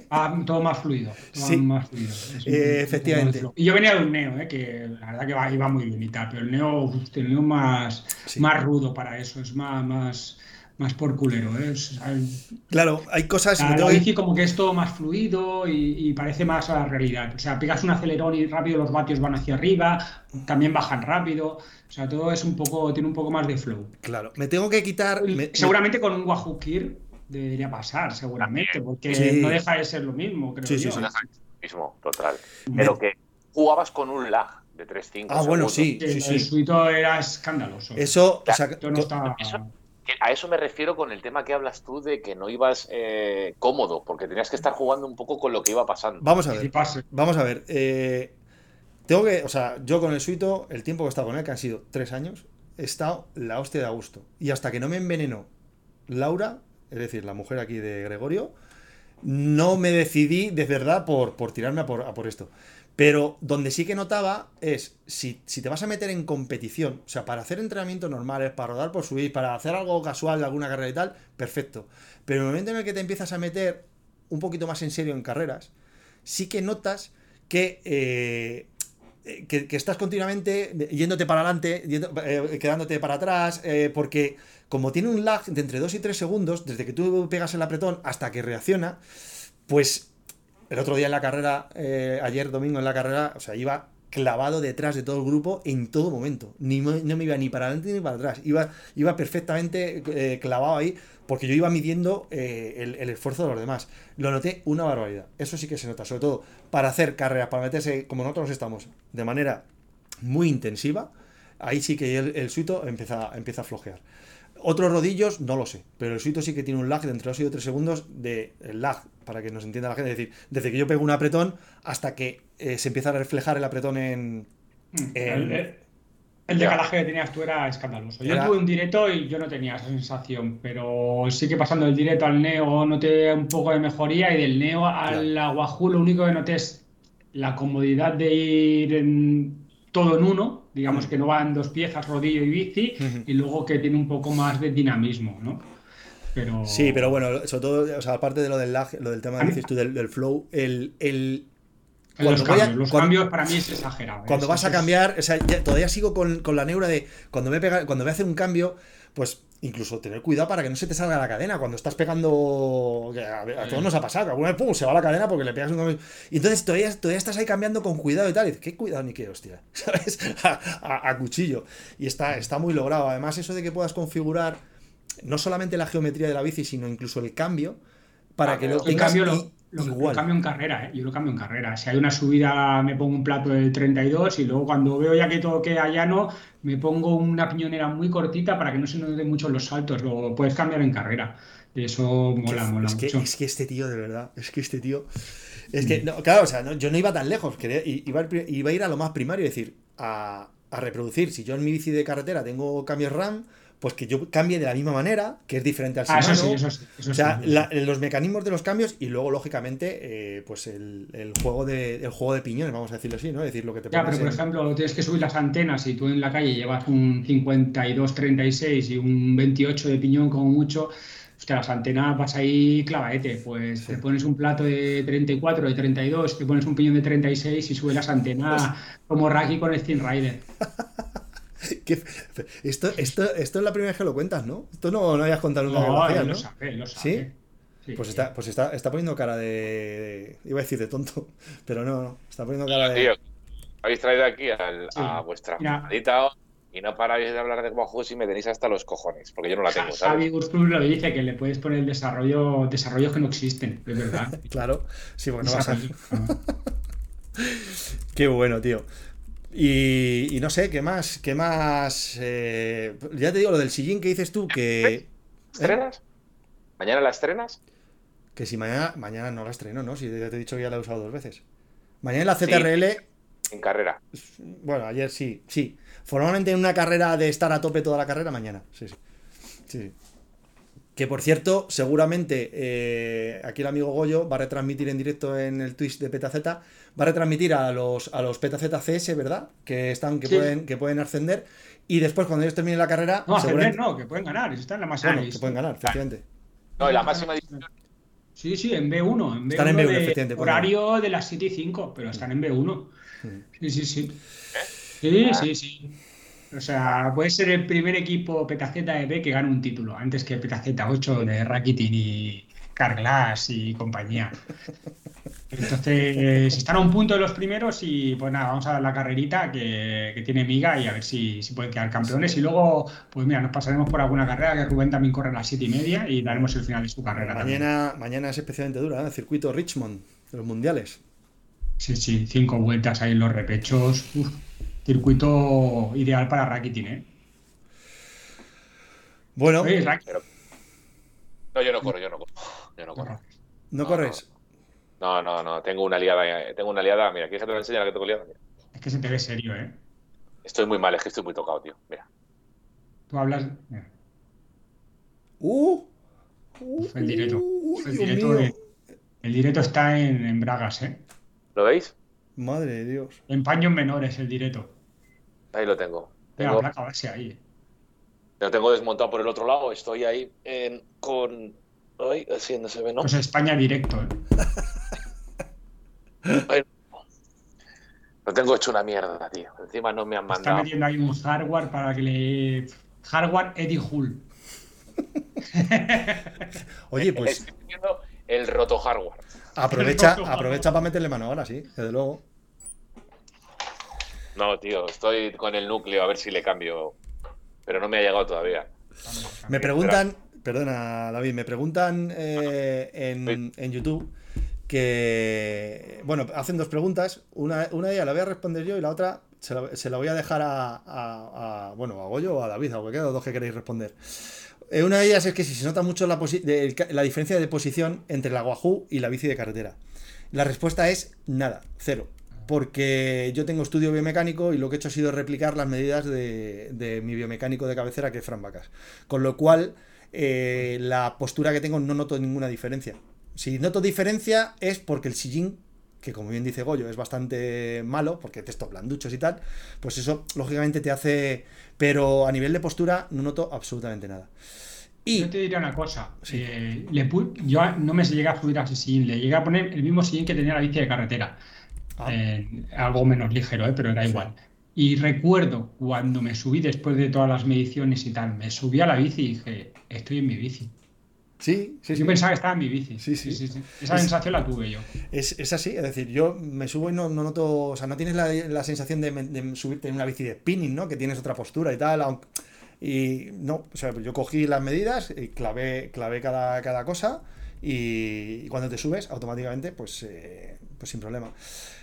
Ah, todo más fluido. sí. más fluido. Eh, efectivamente. Y yo venía de un Neo, eh, que la verdad que iba muy bien y tal, pero el Neo, el Neo más, más rudo para eso, es más, más, más por culero. ¿eh? claro, hay cosas. La, la bici como que es todo más fluido y, parece más a la realidad. O sea, pegas un acelerón y rápido los vatios van hacia arriba, también bajan rápido. O sea, todo es un poco, tiene un poco más de flow. Claro, me tengo que quitar. Seguramente con un Wahoo Kir debería pasar, seguramente, porque no deja de ser lo mismo, creo sí, yo. Sí, sí, mismo, total. Pero que jugabas con un lag de 3-5. Ah, bueno, sí. sí, sí. El suito era escandaloso. Eso, o sea, no estaba... a eso me refiero con el tema que hablas tú de que no ibas eh, cómodo, porque tenías que estar jugando un poco con lo que iba pasando. Vamos a ver. Vamos a ver. Eh, tengo que, o sea, yo con el suito, el tiempo que he estado con él, que han sido tres años, he estado la hostia de Augusto. Y hasta que no me envenenó Laura, es decir, la mujer aquí de Gregorio, no me decidí de verdad por, por tirarme a por, esto. Pero donde sí que notaba es, si, si, te vas a meter en competición, o sea, para hacer entrenamientos normales, para rodar por subir, para hacer algo casual de alguna carrera y tal, perfecto. Pero en el momento en el que te empiezas a meter un poquito más en serio en carreras, sí que notas que eh, eh, que, estás continuamente yéndote para adelante, eh, quedándote para atrás, porque como tiene un lag de entre 2 y 3 segundos, desde que tú pegas el apretón hasta que reacciona, pues el otro día en la carrera, ayer domingo en la carrera, o sea, iba clavado detrás de todo el grupo en todo momento. Ni, no me iba ni para adelante ni para atrás. Iba, iba perfectamente clavado ahí porque yo iba midiendo eh, el, esfuerzo de los demás. Lo noté una barbaridad. Eso sí que se nota, sobre todo para hacer carreras, para meterse, como nosotros estamos, de manera muy intensiva, ahí sí que el, suito empieza, empieza a flojear. Otros rodillos, no lo sé, pero el suito sí que tiene un lag de entre 2 y 3 segundos de lag, para que nos entienda la gente. Es decir, desde que yo pego un apretón hasta que eh, se empieza a reflejar el apretón en, mm, el decalaje que tenías tú era escandaloso. Yo tuve un directo y yo no tenía esa sensación, pero sí que pasando del directo al Neo noté un poco de mejoría y del Neo al claro. lo único que noté es la comodidad de ir en, todo en uno, digamos que no van dos piezas, rodillo y bici, y luego que tiene un poco más de dinamismo, ¿no? Pero... Sí, pero bueno, sobre todo, o sea, aparte de lo del lag, lo del tema que dices tú del, del flow, el, el los, cambios, para mí es exagerado. ¿eh? Cuando vas a cambiar, o sea, todavía sigo con, la neura de cuando me pega, cuando voy a hacer un cambio, pues incluso tener cuidado para que no se te salga la cadena. Cuando estás pegando. A, todos nos ha pasado, que alguna vez pum, se va la cadena porque le pegas un. Y entonces todavía, todavía estás ahí cambiando con cuidado y tal. Y dices, ¿qué cuidado ni qué hostia? ¿Sabes? A, cuchillo. Y está, está muy logrado. Además, eso de que puedas configurar no solamente la geometría de la bici, sino incluso el cambio para ah, que lo tengas. Cambio lo, cambio en carrera, ¿eh? yo lo cambio en carrera. Si hay una subida, me pongo un plato del 32 y luego cuando veo ya que todo queda llano, me pongo una piñonera muy cortita para que no se noten mucho los saltos. Lo puedes cambiar en carrera. Eso mola, mola es que. Es que este tío, de verdad, es que este tío. Es que, claro, o sea, yo no iba tan lejos. Quería, iba, iba a ir a lo más primario, es decir, a, a reproducir. Si yo en mi bici de carretera tengo cambios RAM pues que yo cambie de la misma manera, que es diferente al ah, eso sí, eso sí, o sea, los mecanismos de los cambios y luego, lógicamente, eh, pues el, juego de, el juego de piñones, vamos a decirlo así, ¿no? Es decir, lo que te Ya, pero por ejemplo, tienes que subir las antenas y tú en la calle llevas un 52-36 y un 28 de piñón como mucho, hostia, las antenas vas ahí clavadete, pues te pones un plato de 34, de 32, te pones un piñón de 36 y subes las antenas como Raki con el Steam Rider. Esto, esto, esto es la primera vez que lo cuentas, ¿no? Esto no lo habías contado nunca. No, ¿no? Lo sabe, lo sabe. ¿Sí? pues está, pues está, está poniendo cara de, Iba a decir de tonto, pero no, no. Está poniendo cara de. Tío, habéis traído aquí a vuestra maldita y no paráis de hablar de juegos y me tenéis hasta los cojones, porque yo no la tengo. Xavi Gustul lo dice que le puedes poner desarrollo, desarrollos que no existen, de verdad. claro, sí, porque no vas a. Qué bueno, tío. Y, no sé, ¿qué más? ¿Qué más? Eh, ya te digo, lo del sillín que dices tú, que... ¿Eh? ¿Estrenas? ¿Mañana la estrenas? Que si mañana, mañana no la estreno, ¿no? Si ya te he dicho que ya la he usado dos veces. Mañana en la ZRL... en carrera. Bueno, ayer sí, sí. Formalmente en una carrera de estar a tope toda la carrera, mañana. Sí, sí. sí. Que por cierto, seguramente eh, aquí el amigo Goyo va a retransmitir en directo en el Twitch de PetaZ, va a retransmitir a los, a los PetaZ CS, ¿verdad? Que están, que pueden, que pueden ascender. Y después, cuando ellos terminen la carrera. No, ascender no, que pueden ganar, están en la máxima bueno, que pueden ganar, efectivamente. No, en la máxima Sí, sí, en B1. En B1 están en B1, efectivamente. Horario de las 7 y 5, pero están en B1. Sí, sí, sí. Sí, sí, sí. O sea, puede ser el primer equipo PKZ que gane un título, antes que PKZ 8 de Rakitin y Carglass y compañía. Entonces, están a un punto de los primeros y pues nada, vamos a dar la carrerita que, tiene miga y a ver si, si, pueden quedar campeones. Y luego, pues mira, nos pasaremos por alguna carrera, que Rubén también corre a las 7 y media y daremos el final de su carrera. Mañana, mañana es especialmente dura, ¿eh? el circuito Richmond de los mundiales. Sí, sí, cinco vueltas ahí en los repechos. Circuito ideal para Rakitin, ¿eh? Bueno. No, yo no corro, yo no corro. Yo no corro. ¿No, corres? No, no, no, tengo una liada, tengo una liada, mira, ¿quieres que te lo enseñe la que tengo liada? Es que se te ve serio, ¿eh? Estoy muy mal, es que estoy muy tocado, tío, mira. Tú hablas... Uh, el directo. el, directo el directo está en, en Bragas, ¿eh? ¿Lo veis? Madre de Dios. En paños menores el directo. Ahí lo tengo. tengo... placa base ahí. Lo tengo desmontado por el otro lado. Estoy ahí en, con. Ay, así no se ve, ¿no? Pues España directo, ¿eh? lo tengo hecho una mierda, tío. Encima no me han mandado. Está metiendo ahí un hardware para que le. Hardware Eddie Hull. Oye, pues. Estoy el roto hardware. Aprovecha, aprovecha para meterle mano ahora, sí, desde luego. No, tío, estoy con el núcleo a ver si le cambio. Pero no me ha llegado todavía. Me preguntan, perdona David, me preguntan eh, en, YouTube que, bueno, hacen dos preguntas. Una, una de ellas la voy a responder yo y la otra se la, voy a dejar a, bueno, a Goyo o a David, a cualquiera de los dos que queréis responder. Eh, una de ellas es que si se nota mucho la, la diferencia de posición entre la Wahoo y la bici de carretera. La respuesta es nada, cero. Porque yo tengo estudio biomecánico y lo que he hecho ha sido replicar las medidas de, mi biomecánico de cabecera, que es Fran Vacas. Con lo cual, eh, la postura que tengo no noto ninguna diferencia. Si noto diferencia es porque el sillín, que como bien dice Goyo, es bastante malo, porque textos blanduchos y tal, pues eso lógicamente te hace pero a nivel de postura no noto absolutamente nada. Y... Yo te diría una cosa. Eh, yo no me llega a subir a ese sillín, le llegué a poner el mismo sillín que tenía la bici de carretera. Ah. Eh, algo menos ligero, eh, pero era igual. Y recuerdo cuando me subí después de todas las mediciones y tal, me subí a la bici y dije, estoy en mi bici. Sí, sí, Yo pensaba que estaba en mi bici. Sí, sí. Esa sensación la tuve yo. Es, así, es decir, yo me subo y no, noto, o sea, no tienes la, sensación de, subirte en una bici de spinning, ¿no? Que tienes otra postura y tal. Y no, o sea, yo cogí las medidas, y clavé, clavé cada, cada cosa y, cuando te subes, automáticamente, pues, eh, pues sin problema.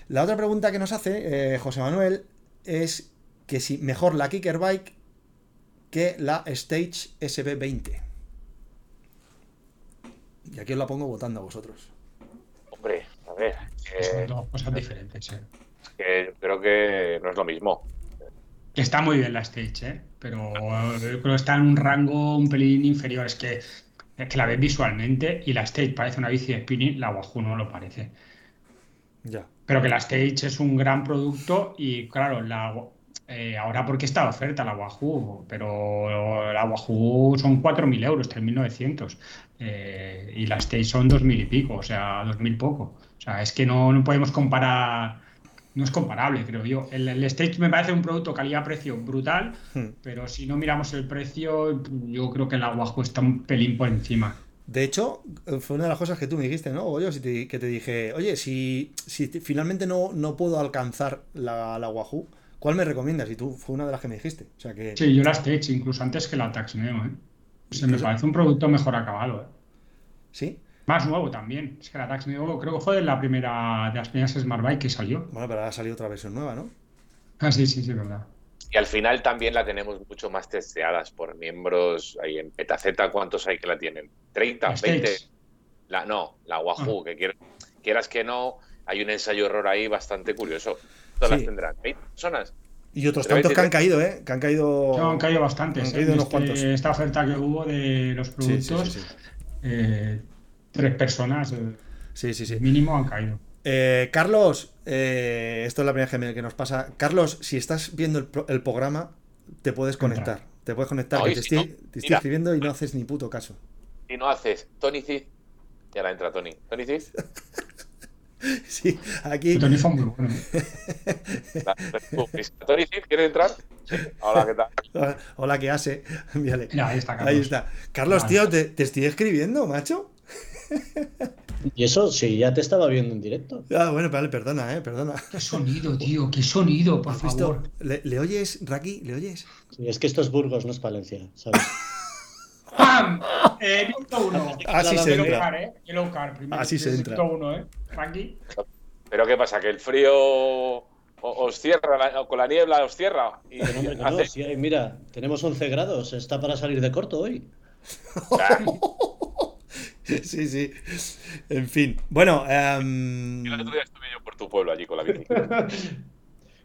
La otra pregunta que nos hace eh, José Manuel es que si mejor la Kicker Bike que la Stage SB20. Y aquí os la pongo votando a vosotros. Hombre, a ver. Son dos cosas diferentes, ¿eh? que creo que no es lo mismo. Está muy bien la Stage, ¿eh? pero creo que está en un rango un pelín inferior. Es que, que la ves visualmente y la Stage parece una bici de spinning, la Wahoo no lo parece. Ya. Pero que la Stage es un gran producto y claro, la, eh, ahora porque está oferta la Wahoo, pero la Wahoo son 4.000 euros, 3.900. Eh, y la Stage son 2.000 y pico, o sea, 2.000 poco. O sea, es que no, no podemos comparar, no es comparable, creo yo. El, Stage me parece un producto calidad-precio brutal, hmm. pero si no miramos el precio, yo creo que la Wahoo está un pelín por encima. De hecho, fue una de las cosas que tú me dijiste, ¿no? Oye, que te dije, oye, si, si finalmente no, no puedo alcanzar la, la Wahoo, ¿Cuál me recomiendas? Y tú fue una de las que me dijiste. O sea que... Sí, yo la Stage, incluso antes que la Tax Neo, ¿eh? Se me parece un producto mejor acabado, ¿eh? ¿Sí? Más nuevo también. Es que la Tax Neo creo que fue la primera, de las primeras Smart Bike que salió. Bueno, pero ha salido otra versión nueva, ¿no? Ah, sí, sí, sí, verdad. Y al final también la tenemos mucho más testeadas por miembros. Ahí en Petaceta, ¿cuántos hay que la tienen? ¿30? ¿20? La, no, la Wahoo, ah. que quieras que no, hay un ensayo error ahí bastante curioso. Todas las tendrán. ¿20 personas? Y otros tantos que han caído, ¿eh? Que han caído. No, han caído bastantes. Han caído ¿eh? unos este, cuantos. Esta oferta que hubo de los productos, eh, tres personas. Eh, sí, sí, sí. Mínimo han caído. Carlos, esto es la primera vez que nos pasa. Carlos, si estás viendo el, programa, te puedes conectar. Te puedes conectar. te, estoy, escribiendo y no haces ni puto caso. Y no haces Tony Cid. Y ahora entra Tony. Tony Cid. Sí, aquí. Tony muy bueno. Tony Cid, ¿quieres entrar? Hola, ¿qué tal? Hola, ¿qué hace? ahí está, Carlos. Ahí está. Carlos, tío, te, te, estoy escribiendo, macho. Y eso, sí, ya te estaba viendo en directo. Ah, bueno, vale, perdona, eh, perdona. Qué sonido, tío, qué sonido, por favor. ¿Le, ¿Le, oyes, Raki? ¿Le oyes? Sí, es que esto es Burgos, no es Palencia, ¿sabes? ¡Pam! Eh, minuto uno. Así se entra. Car, eh. Yellow car, primero. Así se entra. Uno, ¿eh? Frankie. ¿Pero qué pasa? ¿Que el frío os cierra, con la niebla os cierra? Y no, sí, mira, tenemos 11 grados, está para salir de corto hoy. sí, sí. En fin. Bueno. Um... El otro día estuve yo por tu pueblo allí con la bici.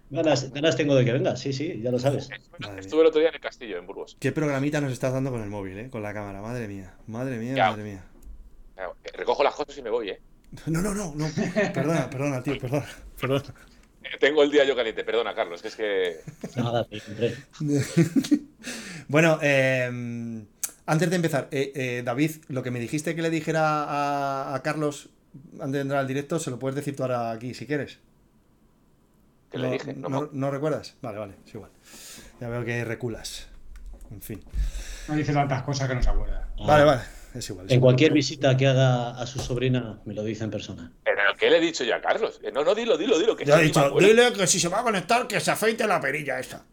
Ganas, tengo de que venga, sí, sí, ya lo sabes. Estuve el otro día en el castillo, en Burgos. ¿Qué programita nos estás dando con el móvil, eh? Con la cámara, madre mía. Madre mía, madre mía. Recojo las cosas y me voy, eh. No, no, no, no. Perdona, perdona, tío, perdona. perdona. Eh, tengo el día yo caliente, perdona, Carlos, que es que. Nada, hombre. bueno, eh, antes de empezar, eh, eh, David, lo que me dijiste que le dijera a, a Carlos antes de entrar al directo, se lo puedes decir tú ahora aquí, si quieres no, le dije. No, recuerdas? Vale, vale, es igual. Ya veo que reculas. En fin. No dice tantas cosas que no se acuerda. Vale, vale. Es igual. en cualquier visita que haga a su sobrina, me lo dice en persona. Pero ¿qué le he dicho ya a Carlos? No, no, dilo, dilo, dilo. Que ya he dicho, dile que si se va a conectar, que se afeite la perilla esa.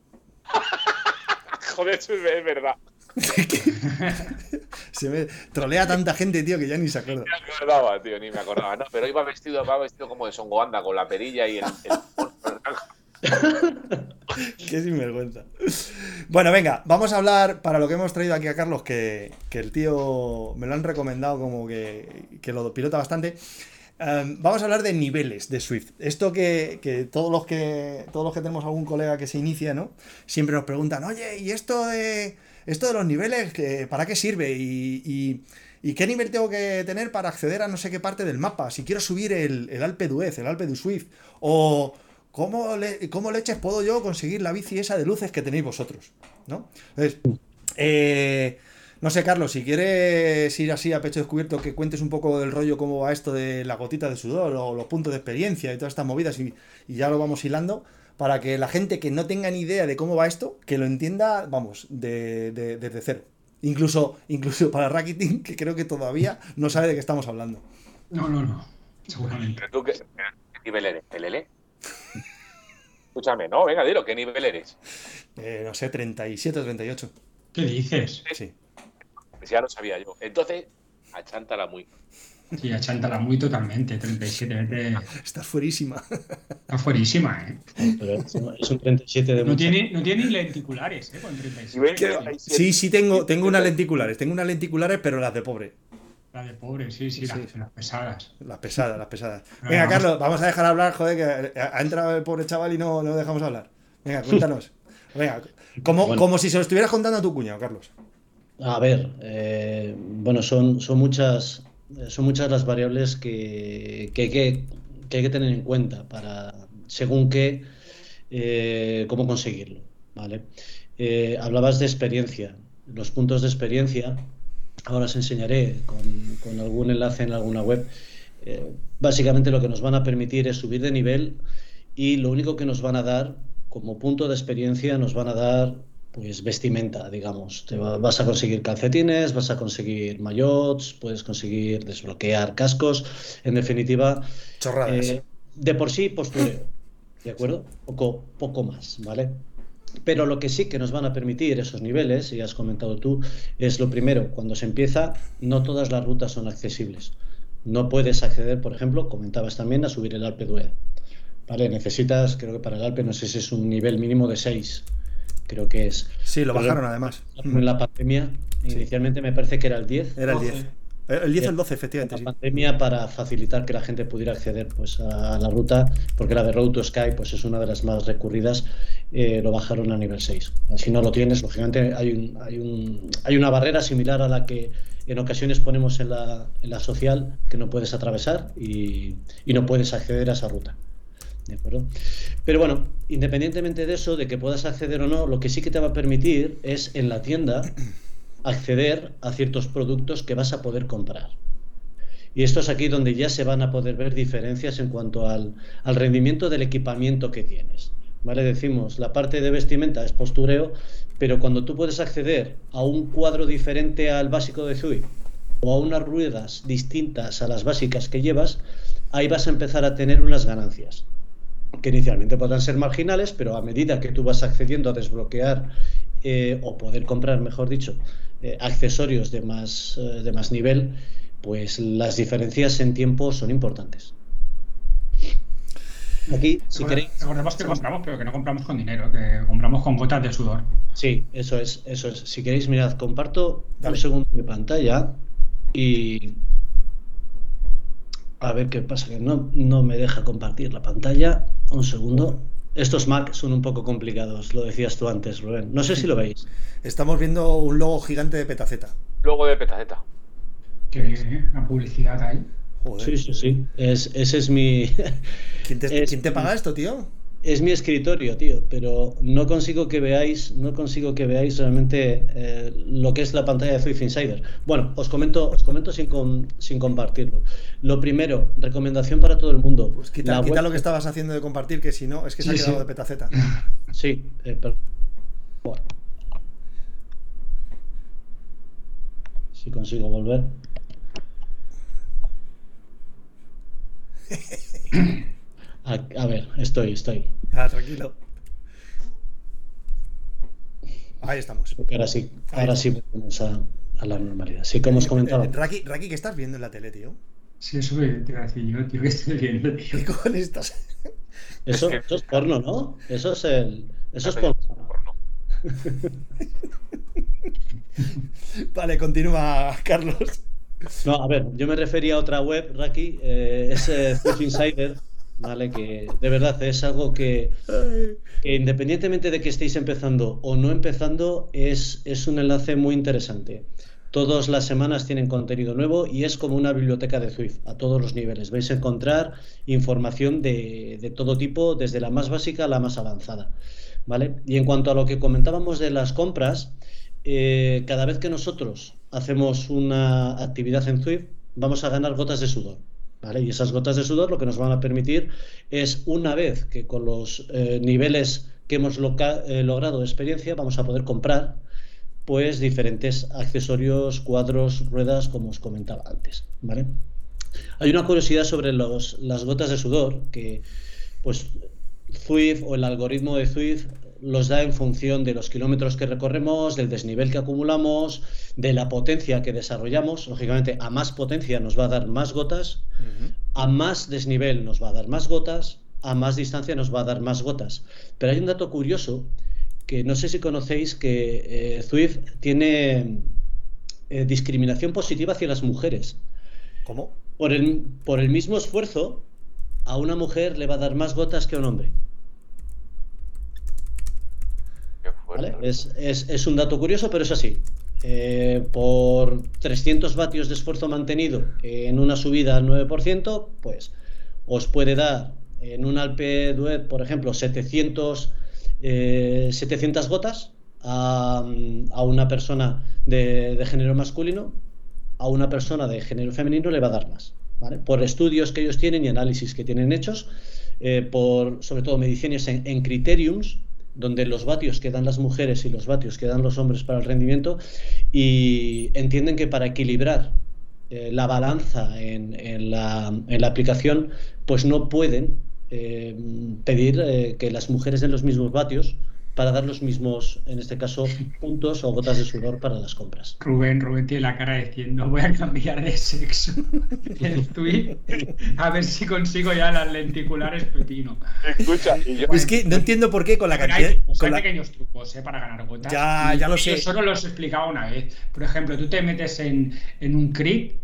Joder, eso es verdad. se me trolea tanta gente, tío, que ya ni se acuerda. Ni me acordaba, tío, ni me acordaba. No, pero iba vestido, iba vestido como de Songoanda, con la perilla y el, Qué sinvergüenza. Bueno, venga, vamos a hablar para lo que hemos traído aquí a Carlos, que, el tío me lo han recomendado como que, lo pilota bastante. Em, vamos a hablar de niveles de Swift. Esto que, todos los que todos los que tenemos algún colega que se inicia, ¿no? Siempre nos preguntan, oye, ¿y esto de esto de los niveles, ¿para qué sirve? Y, qué nivel tengo que tener para acceder a no sé qué parte del mapa? Si quiero subir el, Alpe d'Huez, el Alpe du Swift, o ¿Cómo, le, ¿Cómo leches puedo yo conseguir la bici esa de luces que tenéis vosotros? ¿No? Entonces, eh, no sé, Carlos, si quieres ir así a pecho descubierto, que cuentes un poco del rollo, cómo va esto de la gotita de sudor o los puntos de experiencia y todas estas movidas y, ya lo vamos hilando para que la gente que no tenga ni idea de cómo va esto, que lo entienda, vamos, de, desde cero. Incluso, incluso para Rakitin, que creo que todavía no sabe de qué estamos hablando. No, no, no. Seguramente. ¿Pero tú qué, nivel eres? ¿PLL? Escúchame, no, venga, dilo, ¿qué nivel eres? Eh, no sé, 37 o 38. ¿Qué dices? Sí. Pues ya lo sabía yo. Entonces, achántala muy. Sí, achántala muy totalmente, 37. Estás fuerísima. Está fuerísima, ¿eh? es un 37 de no tiene, no tiene ni lenticulares, ¿eh? Con 37. Sí, sí, tengo, tengo unas lenticulares. Tengo unas lenticulares, pero las de pobre. La de pobre, sí, sí, Las, pesadas. Las pesadas, las pesadas. Venga, Carlos, vamos a dejar hablar, joder, que ha entrado el pobre chaval y no, lo dejamos hablar. Venga, cuéntanos. Venga, como, como si se lo estuvieras contando a tu cuñado, Carlos. A ver, eh, bueno, son, son, muchas, son muchas las variables que, que, hay que, que hay que tener en cuenta para, según qué, eh, cómo conseguirlo. ¿vale? Eh, hablabas de experiencia. Los puntos de experiencia ahora os enseñaré con, algún enlace en alguna web. Eh, básicamente lo que nos van a permitir es subir de nivel y lo único que nos van a dar como punto de experiencia nos van a dar pues vestimenta, digamos. Te vas a conseguir calcetines, vas a conseguir maillots, puedes conseguir desbloquear cascos. En definitiva, chorradas. Eh, de por sí postureo, ¿de acuerdo? Poco, poco más, ¿vale? Pero lo que sí que nos van a permitir esos niveles, y has comentado tú, es lo primero, cuando se empieza, no todas las rutas son accesibles. No puedes acceder, por ejemplo, comentabas también, a subir el Alpe d'Huez. Vale, necesitas, creo que para el Alpe, no sé si es un nivel mínimo de 6, creo que es. Sí, lo bajaron además. En la pandemia, inicialmente me parece que era el 10. Era el 10. El 10 o el 12, efectivamente. La pandemia para facilitar que la gente pudiera acceder pues, a la ruta, porque la de Road to Sky pues, es una de las más recurridas, eh, lo bajaron a nivel 6. Si no lo tienes, lógicamente hay, un, hay, un, hay una barrera similar a la que en ocasiones ponemos en la, en la social que no puedes atravesar y, y no puedes acceder a esa ruta. ¿De acuerdo? Pero bueno, independientemente de eso, de que puedas acceder o no, lo que sí que te va a permitir es en la tienda acceder a ciertos productos que vas a poder comprar. Y esto es aquí donde ya se van a poder ver diferencias en cuanto al, al rendimiento del equipamiento que tienes. ¿Vale? Decimos, la parte de vestimenta es postureo, pero cuando tú puedes acceder a un cuadro diferente al básico de Zui o a unas ruedas distintas a las básicas que llevas, ahí vas a empezar a tener unas ganancias que inicialmente podrán ser marginales, pero a medida que tú vas accediendo a desbloquear eh, o poder comprar, mejor dicho, eh, accesorios de más, eh, de más nivel, pues las diferencias en tiempo son importantes. Aquí, si queréis. Recordemos que compramos, pero que no compramos con dinero, que compramos con gotas de sudor. Sí, eso es, eso es. Si queréis, mirad, comparto un segundo de pantalla y. A ver qué pasa, que no, no me deja compartir la pantalla. Un segundo. Estos Mac son un poco complicados, lo decías tú antes, Rubén. No sé si lo veis. Estamos viendo un logo gigante de Petaceta. Logo de Petaceta. Qué bien, ¿eh? La publicidad ahí. Sí, sí, sí. Es, ese es mi. ¿Quién te, ¿quién te paga esto, tío? Es mi escritorio, tío, pero no consigo que veáis, no consigo que veáis realmente eh, lo que es la pantalla de Zwift Insider. Bueno, os comento, os comento sin, sin compartirlo. Lo primero, recomendación para todo el mundo. Pues quita, lo que estabas haciendo de compartir, que si no, es que se ha quedado de petaceta. Sí, eh, pero... bueno. Si consigo volver. A, ver, estoy, estoy. Ah, tranquilo. Ahí estamos. ahora sí, ahora sí volvemos a, la normalidad. Sí, como os eh, comentaba. Eh, Raki, Raki, ¿qué estás viendo en la tele, tío? Sí, eso me te iba a decir yo, tío, que estoy viendo, tío. ¿Qué cojones estás? Eso, eso es porno, ¿no? Eso es el. Eso es porno. vale, continúa, Carlos. No, a ver, yo me refería a otra web, Raki, eh, es eh, Insider. ¿Vale? Que de verdad es algo que, independientemente de que estéis empezando o no empezando, es, es un enlace muy interesante. Todas las semanas tienen contenido nuevo y es como una biblioteca de Swift a todos los niveles. Vais a encontrar información de, de todo tipo, desde la más básica a la más avanzada. ¿vale? Y en cuanto a lo que comentábamos de las compras, eh, cada vez que nosotros hacemos una actividad en Swift, vamos a ganar gotas de sudor. Y esas gotas de sudor lo que nos van a permitir es, una vez que con los eh, niveles que hemos eh, logrado de experiencia, vamos a poder comprar pues diferentes accesorios, cuadros, ruedas, como os comentaba antes, ¿vale? Hay una curiosidad sobre los, las gotas de sudor que, pues, Zwift o el algoritmo de Zwift los da en función de los kilómetros que recorremos, del desnivel que acumulamos, de la potencia que desarrollamos. Lógicamente, a más potencia nos va a dar más gotas, a más desnivel nos va a dar más gotas, a más distancia nos va a dar más gotas. Pero hay un dato curioso que no sé si conocéis que eh, tiene eh, discriminación positiva hacia las mujeres. ¿Cómo? Por el, por el mismo esfuerzo, a una mujer le va a dar más gotas que a un hombre. Es, un dato curioso, pero es así. Eh, por 300 vatios de esfuerzo mantenido en una subida al 9%, pues os puede dar en un Alpe Duet, por ejemplo, 700, 700 eh, gotas a, una persona de, género masculino, a una persona de género femenino le va a dar más. Por estudios que ellos tienen y análisis que tienen hechos, eh, por sobre todo mediciones en, en criteriums, donde los vatios que dan las mujeres y los vatios que dan los hombres para el rendimiento y entienden que para equilibrar eh, la balanza en, la, aplicación, pues no pueden eh, pedir eh, que las mujeres den los mismos vatios para dar los mismos, en este caso, puntos o gotas de sudor para las compras. Rubén, Rubén tiene la cara diciendo, voy a cambiar de sexo el tweet a ver si consigo ya las lenticulares pepino. Escucha, Es que no entiendo por qué con la cantidad... Hay, pequeños trucos ¿eh? para ganar gotas. Ya, ya lo sé. Eso no lo he explicado una vez. Por ejemplo, tú te metes en, en un crit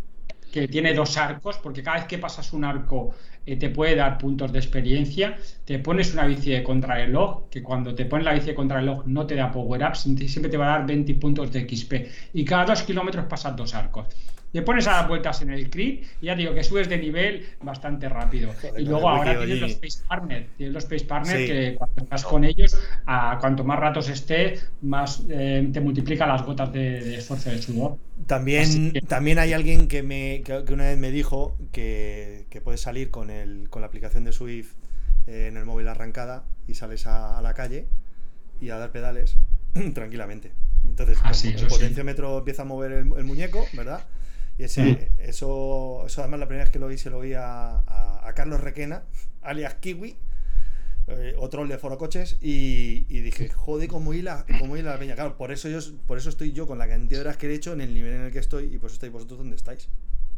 que tiene dos arcos, porque cada vez que pasas un arco eh, te puede dar puntos de experiencia. Te pones una bici de contrarreloj, que cuando te pones la bici de contrarreloj no te da power-ups, siempre te va a dar 20 puntos de XP. Y cada dos kilómetros pasas dos arcos. Te pones a dar vueltas en el crit y ya digo que subes de nivel bastante rápido. y luego ahora tienes los Pace Partners, tienes los Pace Partners que cuando estás con ellos, a cuanto más ratos esté, más eh, te multiplica las gotas de, esfuerzo de sudor. También, también hay alguien que, me, que, una vez me dijo que, que puedes salir con, el, con la aplicación de Swift eh, en el móvil arrancada y sales a, la calle y a dar pedales tranquilamente. Entonces, ah, el potenciómetro empieza a mover el, muñeco, ¿verdad? Y ese, mm. eso, eso, además, la primera vez que lo vi, se lo vi a, a, Carlos Requena, alias Kiwi, eh, otro de Foro Coches, y, y, dije, joder, cómo hila, cómo hila la peña. Claro, por eso, yo, por eso estoy yo con la cantidad de horas que he hecho en el nivel en el que estoy, y por eso estáis vosotros donde estáis.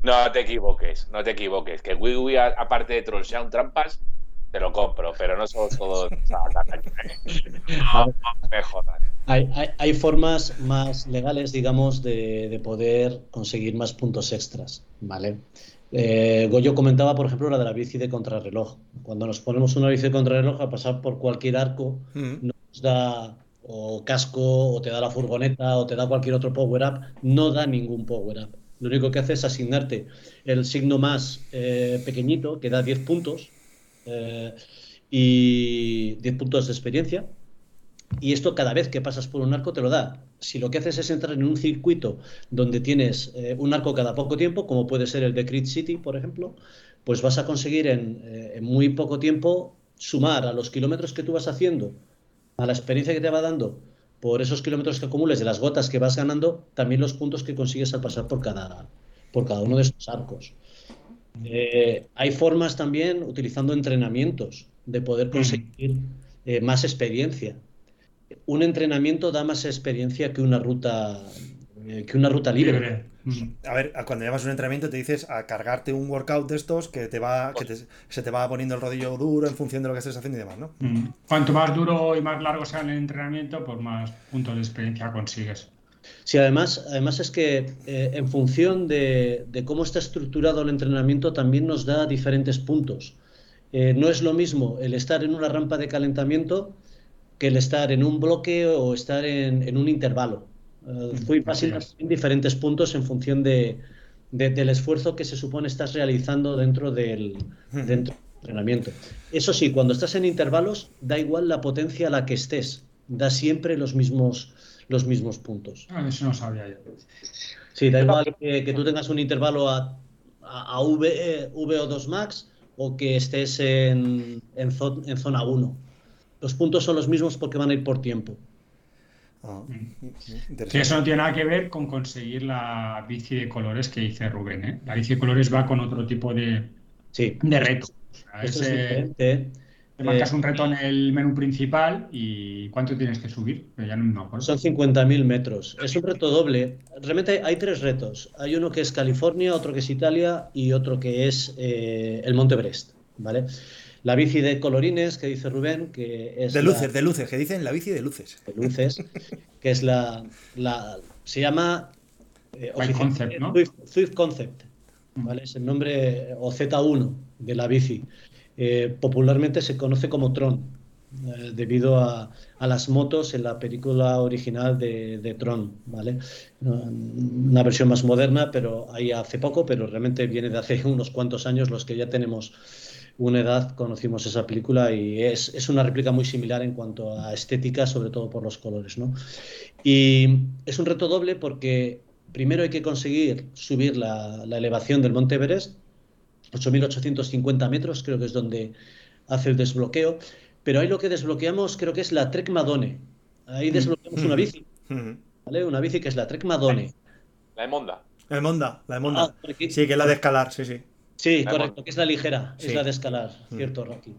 No te equivoques, no te equivoques. Que Wii aparte de troll, un trampas, te lo compro, pero no somos todos. no, me jodas. Hay, hay, hay, formas más legales, digamos, de, de, poder conseguir más puntos extras, ¿vale? Eh, Goyo comentaba, por ejemplo, la de la bici de contrarreloj. Cuando nos ponemos una bici de contrarreloj a pasar por cualquier arco, mm. nos da o casco, o te da la furgoneta, o te da cualquier otro power-up, no da ningún power-up. Lo único que hace es asignarte el signo más eh, pequeñito, que da 10 puntos, eh, y 10 puntos de experiencia. Y esto cada vez que pasas por un arco te lo da. Si lo que haces es entrar en un circuito donde tienes eh, un arco cada poco tiempo, como puede ser el de Crit City, por ejemplo, pues vas a conseguir en, en muy poco tiempo sumar a los kilómetros que tú vas haciendo, a la experiencia que te va dando, por esos kilómetros que acumules de las gotas que vas ganando, también los puntos que consigues al pasar por cada, por cada uno de estos arcos. Eh, hay formas también, utilizando entrenamientos, de poder conseguir eh, más experiencia. Un entrenamiento da más experiencia que una ruta, eh, que una ruta libre. A ver, cuando llevas un entrenamiento te dices a cargarte un workout de estos que te va, que se te va poniendo el rodillo duro en función de lo que estés haciendo y demás, ¿no? Mm. Cuanto más duro y más largo sea el entrenamiento, pues más puntos de experiencia consigues. Sí, además, además es que eh, en función de, cómo está estructurado el entrenamiento también nos da diferentes puntos. Eh, no es lo mismo el estar en una rampa de calentamiento que el estar en un bloque o estar en un intervalo. Uh, fui pasando en diferentes puntos en función de, del esfuerzo que se supone estás realizando dentro del, dentro del entrenamiento. Eso sí, cuando estás en intervalos, da igual la potencia a la que estés, da siempre los mismos, los mismos puntos. Ah, eso no sabía yo. Sí, da igual que, tú tengas un intervalo a, a, v, VO2 max o que estés en, en, en zona 1. Los puntos son los mismos porque van a ir por tiempo. Ah, que eso no tiene nada que ver con conseguir la bici de colores que dice Rubén. ¿eh? La bici de colores va con otro tipo de, de reto. Te marcas un reto en el menú principal y ¿cuánto tienes que subir? Ya no Son 50.000 metros. Es un reto doble. Realmente hay tres retos. Hay uno que es California, otro que es Italia y otro que es eh, el Monte Brest. ¿vale? La bici de colorines, que dice Rubén, que es... De luces, de luces, que dicen la bici de luces. De luces, que es la... la se llama... Eh, Concept, ¿no? Swift, Concept, ¿vale? Es el nombre, o Z1 de la bici. Eh, popularmente se conoce como Tron, eh, debido a, las motos en la película original de, de, Tron, ¿vale? Una versión más moderna, pero ahí hace poco, pero realmente viene de hace unos cuantos años los que ya tenemos una edad conocimos esa película y es, es, una réplica muy similar en cuanto a estética, sobre todo por los colores. ¿no? Y es un reto doble porque primero hay que conseguir subir la, la elevación del Monte Everest, 8.850 metros, creo que es donde hace el desbloqueo, pero ahí lo que desbloqueamos creo que es la Trek Madone. Ahí mm. desbloqueamos una bici, mm. ¿vale? Una bici que es la Trek Madone. La Emonda. La Emonda, la Emonda. Ah, sí, que es la de escalar, sí, sí. Sí, correcto, que es la ligera, es la de escalar, mm. cierto, Rocky.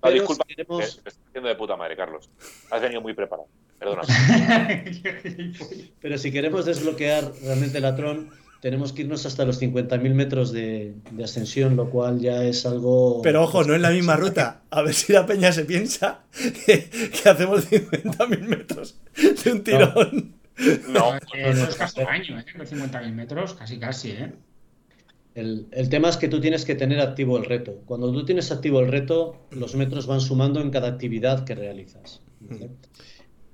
Ah, disculpa, te estoy haciendo de puta madre, Carlos. Has venido muy preparado. Perdona. Pero si queremos desbloquear realmente la Tron, tenemos que irnos hasta los 50.000 metros de, ascensión, lo cual ya es algo... Pero ojo, no es la misma ruta. A ver si la peña se piensa que, hacemos 50.000 metros de un tirón. No, eso es casi un año, ¿eh? Los 50.000 metros, casi casi, ¿eh? El, tema es que tú tienes que tener activo el reto. Cuando tú tienes activo el reto, los metros van sumando en cada actividad que realizas.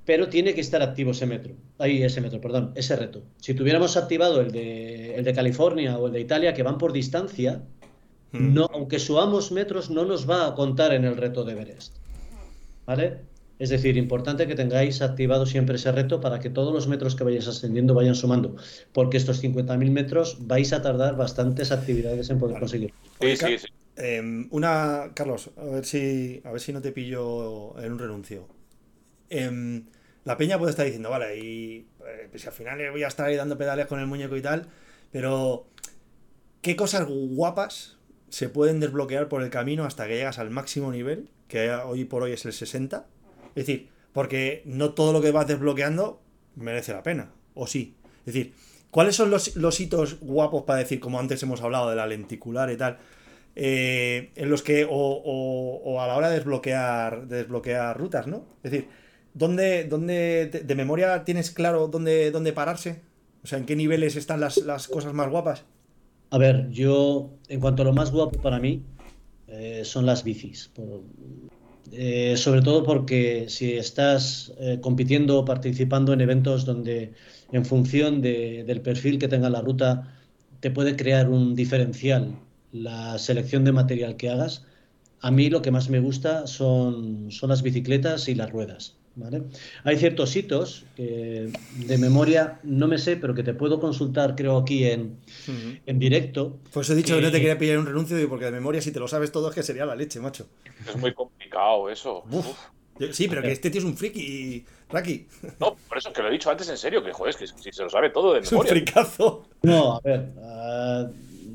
Pero tiene que estar activo ese metro. Ahí, ese metro, perdón, ese reto. Si tuviéramos activado el de, el de California o el de Italia, que van por distancia, no, aunque subamos metros, no nos va a contar en el reto de Everest. ¿Vale? Es decir, importante que tengáis activado siempre ese reto para que todos los metros que vayáis ascendiendo vayan sumando, porque estos 50.000 metros vais a tardar bastantes actividades en poder conseguir. Sí, sí, sí. Em, una, Carlos, a ver si a ver si no te pillo en un renuncio. Em, la peña puede estar diciendo, vale, y eh, pues al final voy a estar ahí dando pedales con el muñeco y tal, pero ¿qué cosas guapas se pueden desbloquear por el camino hasta que llegas al máximo nivel, que hoy por hoy es el 60? Es decir, porque no todo lo que vas desbloqueando merece la pena, o sí. Es decir, ¿cuáles son los, hitos guapos para decir, como antes hemos hablado de la lenticular y tal, eh, en los que, o, a la hora de desbloquear, desbloquear rutas, ¿no? Es decir, ¿dónde, dónde de, memoria tienes claro dónde, dónde pararse? O sea, ¿en qué niveles están las, cosas más guapas? A ver, yo, en cuanto a lo más guapo para mí, eh, son las bicis. Eh, sobre todo porque si estás eh, compitiendo o participando en eventos donde en función del perfil que tenga la ruta te puede crear un diferencial la selección de material que hagas, a mí lo que más me gusta son, son las bicicletas y las ruedas. Hay ciertos hitos que de memoria no me sé, pero que te puedo consultar, creo, aquí en, directo. Pues he dicho que, no te quería pillar un renuncio, porque de memoria, si te lo sabes todo, es que sería la leche, macho. Es muy complicado eso. Sí, pero que este tío es un friki, Raki. No, por eso es que lo he dicho antes en serio, que joder, es que si se lo sabe todo de memoria. Es un fricazo. No, a ver. Ah,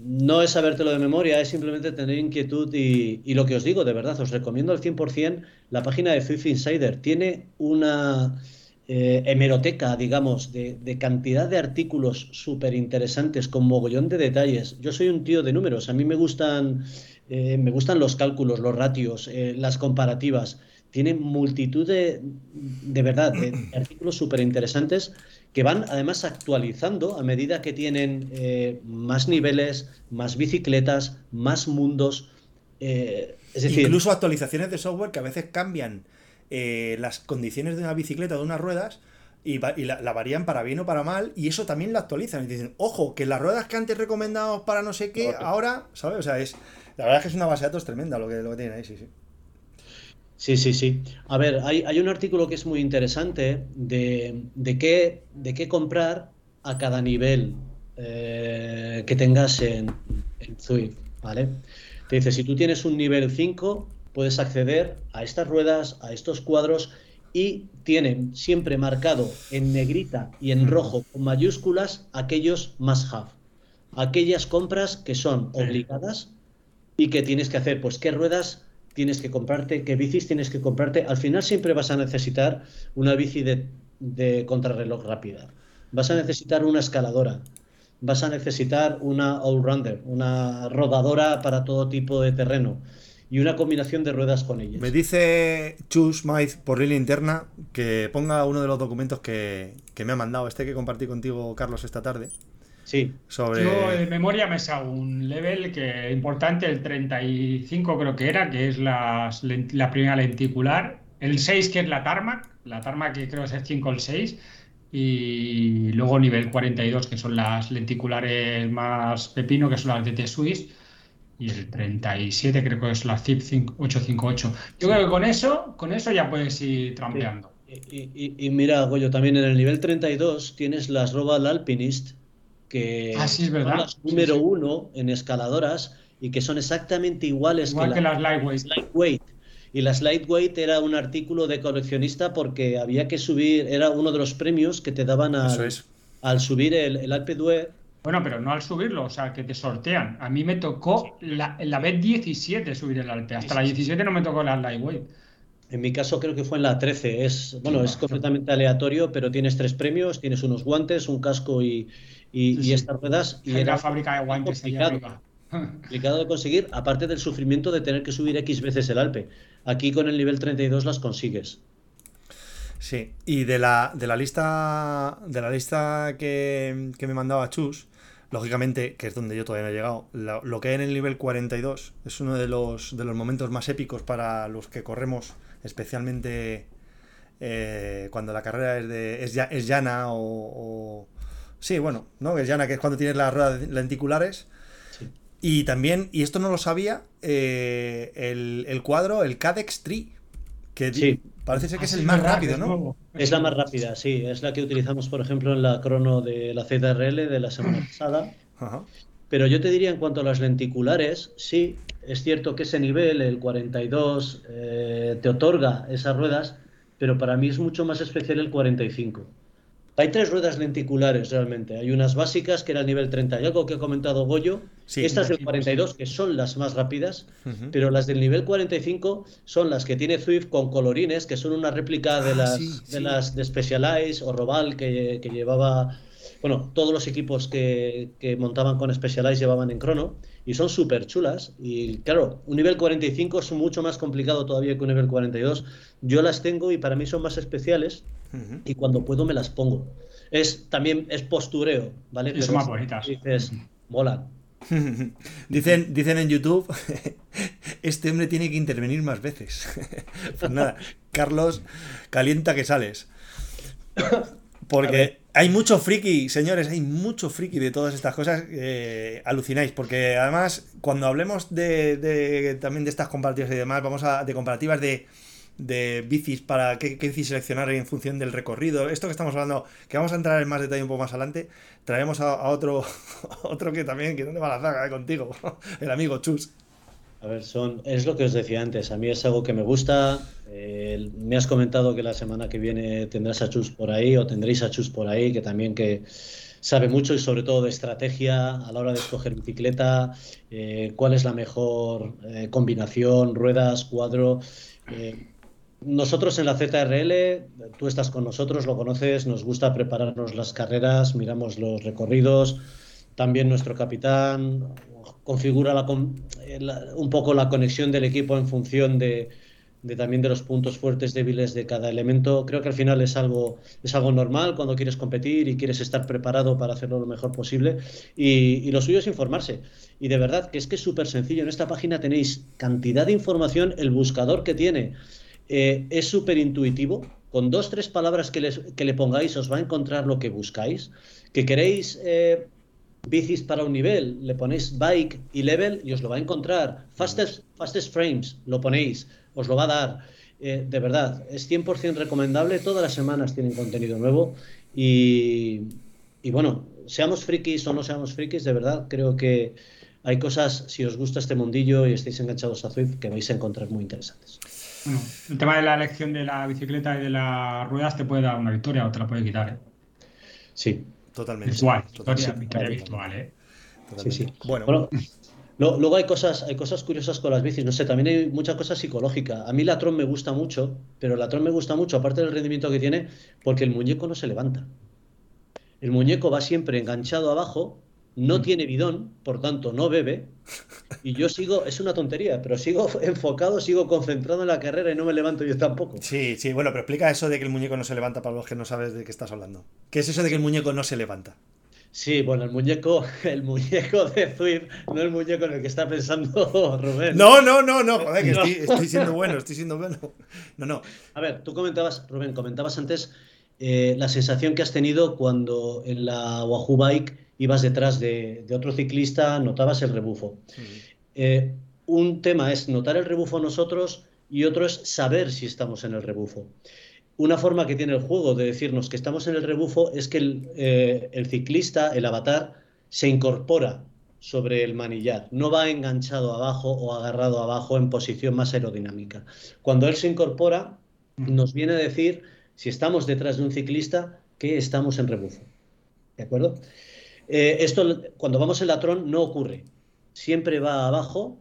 no es sabértelo de memoria, es simplemente tener inquietud y, lo que os digo, de verdad, os recomiendo al 100% la página de Swift Insider. Tiene una eh, hemeroteca, digamos, de, cantidad de artículos súper interesantes con mogollón de detalles. Yo soy un tío de números, a mí me gustan, eh, me gustan los cálculos, los ratios, eh, las comparativas. Tiene multitud de, de verdad, de artículos súper interesantes que van además actualizando a medida que tienen eh, más niveles, más bicicletas, más mundos. Eh, es decir, incluso actualizaciones de software que a veces cambian eh, las condiciones de una bicicleta o de unas ruedas y, la, varían para bien o para mal y eso también lo actualizan y dicen, ojo, que las ruedas que antes recomendamos para no sé qué, ahora, ¿sabes? O sea, es la verdad es que es una base de datos tremenda lo que, lo que tienen ahí, sí, sí. Sí, sí, sí. A ver, hay, un artículo que es muy interesante de, qué, de qué comprar a cada nivel eh, que tengas en, en Zwift, ¿vale? Te dice, si tú tienes un nivel 5, puedes acceder a estas ruedas, a estos cuadros y tienen siempre marcado en negrita y en rojo con mayúsculas aquellos más have, aquellas compras que son obligadas y que tienes que hacer, pues qué ruedas tienes que comprarte, qué bicis tienes que comprarte. Al final siempre vas a necesitar una bici de, contrarreloj rápida. Vas a necesitar una escaladora. Vas a necesitar una all-rounder, una rodadora para todo tipo de terreno y una combinación de ruedas con ellas. Me dice Chus Maiz por línea interna que ponga uno de los documentos que, que me ha mandado, este que compartí contigo, Carlos, esta tarde. Sí. Sobre... Yo de memoria me sa un level que importante, el 35 creo que era, que es la, la primera lenticular, el 6 que es la Tarmac, la Tarmac que creo que es el 5 o el 6, y luego nivel 42 que son las lenticulares más pepino, que son las de T Swiss, y el 37 creo que es la ZIP 858. Yo creo que con eso, con eso ya puedes ir trampeando. Y, mira, Goyo, también en el nivel 32 tienes las Robal Alpinist, que ah, son las número uno en escaladoras y que son exactamente iguales que, las lightweight. Y las lightweight era un artículo de coleccionista porque había que subir, era uno de los premios que te daban al, subir el, el Alpe Bueno, pero no al subirlo, o sea, que te sortean. A mí me tocó la, la vez 17 subir el Alpe. Hasta la 17 no me tocó la lightweight. En mi caso creo que fue en la 13. Es, bueno, es completamente aleatorio, pero tienes tres premios, tienes unos guantes, un casco y, y, estas ruedas. Y era fábrica de guantes complicado, complicado de conseguir, aparte del sufrimiento de tener que subir X veces el Alpe. Aquí con el nivel 32 las consigues. Sí, y de la, de la lista de la lista que, me mandaba Chus, lógicamente, que es donde yo todavía no he llegado, lo, que hay en el nivel 42 es uno de los, de los momentos más épicos para los que corremos, especialmente eh, cuando la carrera es, de, es, llana o, Sí, bueno, ¿no? Es llana, que es cuando tienes las ruedas lenticulares. Y también, y esto no lo sabía, eh, el, cuadro, el Cadex Tree, que parece ser que es el más rápido, ¿no? Es la más rápida, sí. Es la que utilizamos, por ejemplo, en la crono de la ZRL de la semana pasada. Pero yo te diría en cuanto a las lenticulares, sí, es cierto que ese nivel, el 42, eh, te otorga esas ruedas, pero para mí es mucho más especial el 45. Hay tres ruedas lenticulares realmente. Hay unas básicas, que era el nivel 30 y algo que ha comentado Goyo. Estas del 42, que son las más rápidas, pero las del nivel 45 son las que tiene Swift con colorines, que son una réplica de, ah, las, de las de Specialized o Robal que, llevaba. Bueno, todos los equipos que, que montaban con Specialized llevaban en crono y son súper chulas. Y claro, un nivel 45 es mucho más complicado todavía que un nivel 42. Yo las tengo y para mí son más especiales y cuando puedo me las pongo. Es también es postureo, ¿vale? son más bonitas. Dices, mola. dicen, dicen en YouTube, este hombre tiene que intervenir más veces. pues nada, Carlos, calienta que sales. Porque hay mucho friki, señores, hay mucho friki de todas estas cosas. alucináis, porque además, cuando hablemos de, también de estas comparativas y demás, vamos a de comparativas de de bicis para qué, bicis seleccionar en función del recorrido. Esto que estamos hablando, que vamos a entrar en más detalle un poco más adelante, traemos a, otro otro que también, que dónde va la zaga eh, contigo, el amigo Chus. A ver, son, es lo que os decía antes, a mí es algo que me gusta. Eh, me has comentado que la semana que viene tendrás a Chus por ahí o tendréis a Chus por ahí, que también que sabe mucho y sobre todo de estrategia a la hora de escoger bicicleta, eh, cuál es la mejor combinación, ruedas, cuadro. Nosotros en la ZRL, tú estás con nosotros, lo conoces, nos gusta prepararnos las carreras, miramos los recorridos, también nuestro capitán configura un poco la conexión del equipo en función de, también de los puntos fuertes, débiles de cada elemento. Creo que al final es algo, es algo normal cuando quieres competir y quieres estar preparado para hacerlo lo mejor posible. Y, y lo suyo es informarse. Y de verdad que es que es súper sencillo. En esta página tenéis cantidad de información, el buscador que tiene eh, es súper intuitivo. Con dos, tres palabras que, le pongáis os va a encontrar lo que buscáis. Que queréis eh, bicis para un nivel, le ponéis bike y level y os lo va a encontrar. Fastest, fastest frames, lo ponéis, os lo va a dar. Eh, de verdad, es 100% recomendable. Todas las semanas tienen contenido nuevo. Y, y bueno, seamos frikis o no seamos frikis, de verdad, creo que hay cosas, si os gusta este mundillo y estáis enganchados a Zwift, que vais a encontrar muy interesantes el tema de la elección de la bicicleta y de las ruedas te puede dar una victoria o te la puede quitar. ¿eh? Sí, totalmente. Virtual, victoria, virtual, ¿eh? Sí, sí. Bueno. luego hay cosas, hay cosas curiosas con las bicis. No sé, también hay mucha cosa psicológica. A mí la Tron me gusta mucho, pero la Tron me gusta mucho, aparte del rendimiento que tiene, porque el muñeco no se levanta. El muñeco va siempre enganchado abajo no mm. tiene bidón, por tanto no bebe, y yo sigo, es una tontería, pero sigo enfocado, sigo concentrado en la carrera y no me levanto yo tampoco. Sí, sí, bueno, pero explica eso de que el muñeco no se levanta para los que no sabes de qué estás hablando. ¿Qué es eso de que el muñeco no se levanta? Sí, bueno, el muñeco, el muñeco de Zwift, no el muñeco en el que está pensando Rubén. No, no, no, no, joder, que Estoy, estoy, siendo bueno, estoy siendo bueno. No, no. A ver, tú comentabas, Rubén, comentabas antes eh, la sensación que has tenido cuando en la Wahoo Bike ibas detrás de, otro ciclista, notabas el rebufo. Eh, un tema es notar el rebufo nosotros y otro es saber si estamos en el rebufo. Una forma que tiene el juego de decirnos que estamos en el rebufo es que el, eh, el ciclista, el avatar, se incorpora sobre el manillar, no va enganchado abajo o agarrado abajo en posición más aerodinámica. Cuando él se incorpora, nos viene a decir si estamos detrás de un ciclista que estamos en rebufo. ¿De acuerdo? Eh, esto cuando vamos en la Tron no ocurre. Siempre va abajo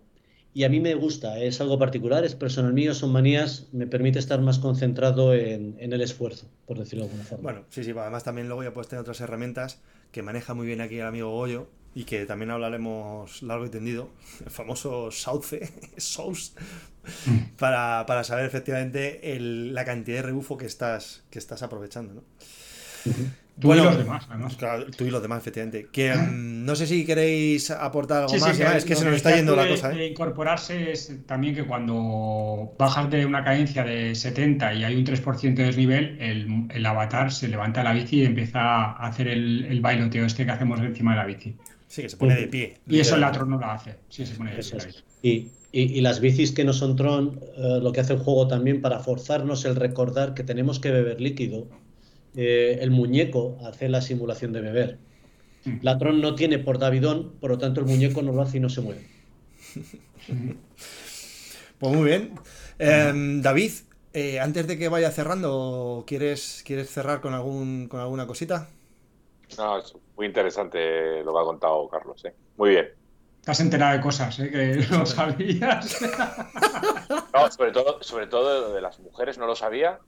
y a mí me gusta, es algo particular, es personal mío, son manías, me permite estar más concentrado en, el esfuerzo, por decirlo de alguna forma. Bueno, sí, sí, además también luego ya puedes tener otras herramientas que maneja muy bien aquí el amigo Goyo y que también hablaremos largo y tendido, el famoso Sauce, Sauce, mm. para, saber efectivamente la cantidad de rebufo que estás, que estás aprovechando, ¿no? Tú y los demás, además. Claro, tú y los demás, efectivamente. Que mm, no sé si queréis aportar algo más. es que se nos está yendo la cosa. ¿eh? incorporarse es también que cuando bajas de una cadencia de 70 y hay un 3% de desnivel, el, avatar se levanta la bici y empieza a hacer el, bailoteo este que hacemos encima de la bici. Sí, que se pone de pie. Y eso el Atron no lo hace. Sí, se pone de pie. Y, las bicis que no son Tron, eh, lo que hace el juego también para forzarnos el recordar que tenemos que beber líquido eh, el muñeco hace la simulación de beber. Mm. La Tron no tiene por Davidón, por lo tanto el muñeco no lo hace y no se mueve. Pues muy bien. Em, David, eh, antes de que vaya cerrando, ¿quieres, ¿quieres cerrar con, algún, con alguna cosita? No, es muy interesante lo que ha contado Carlos. ¿eh? Muy bien. Te has enterado de cosas que no sabías. no, sobre todo, sobre todo de las mujeres no lo sabía.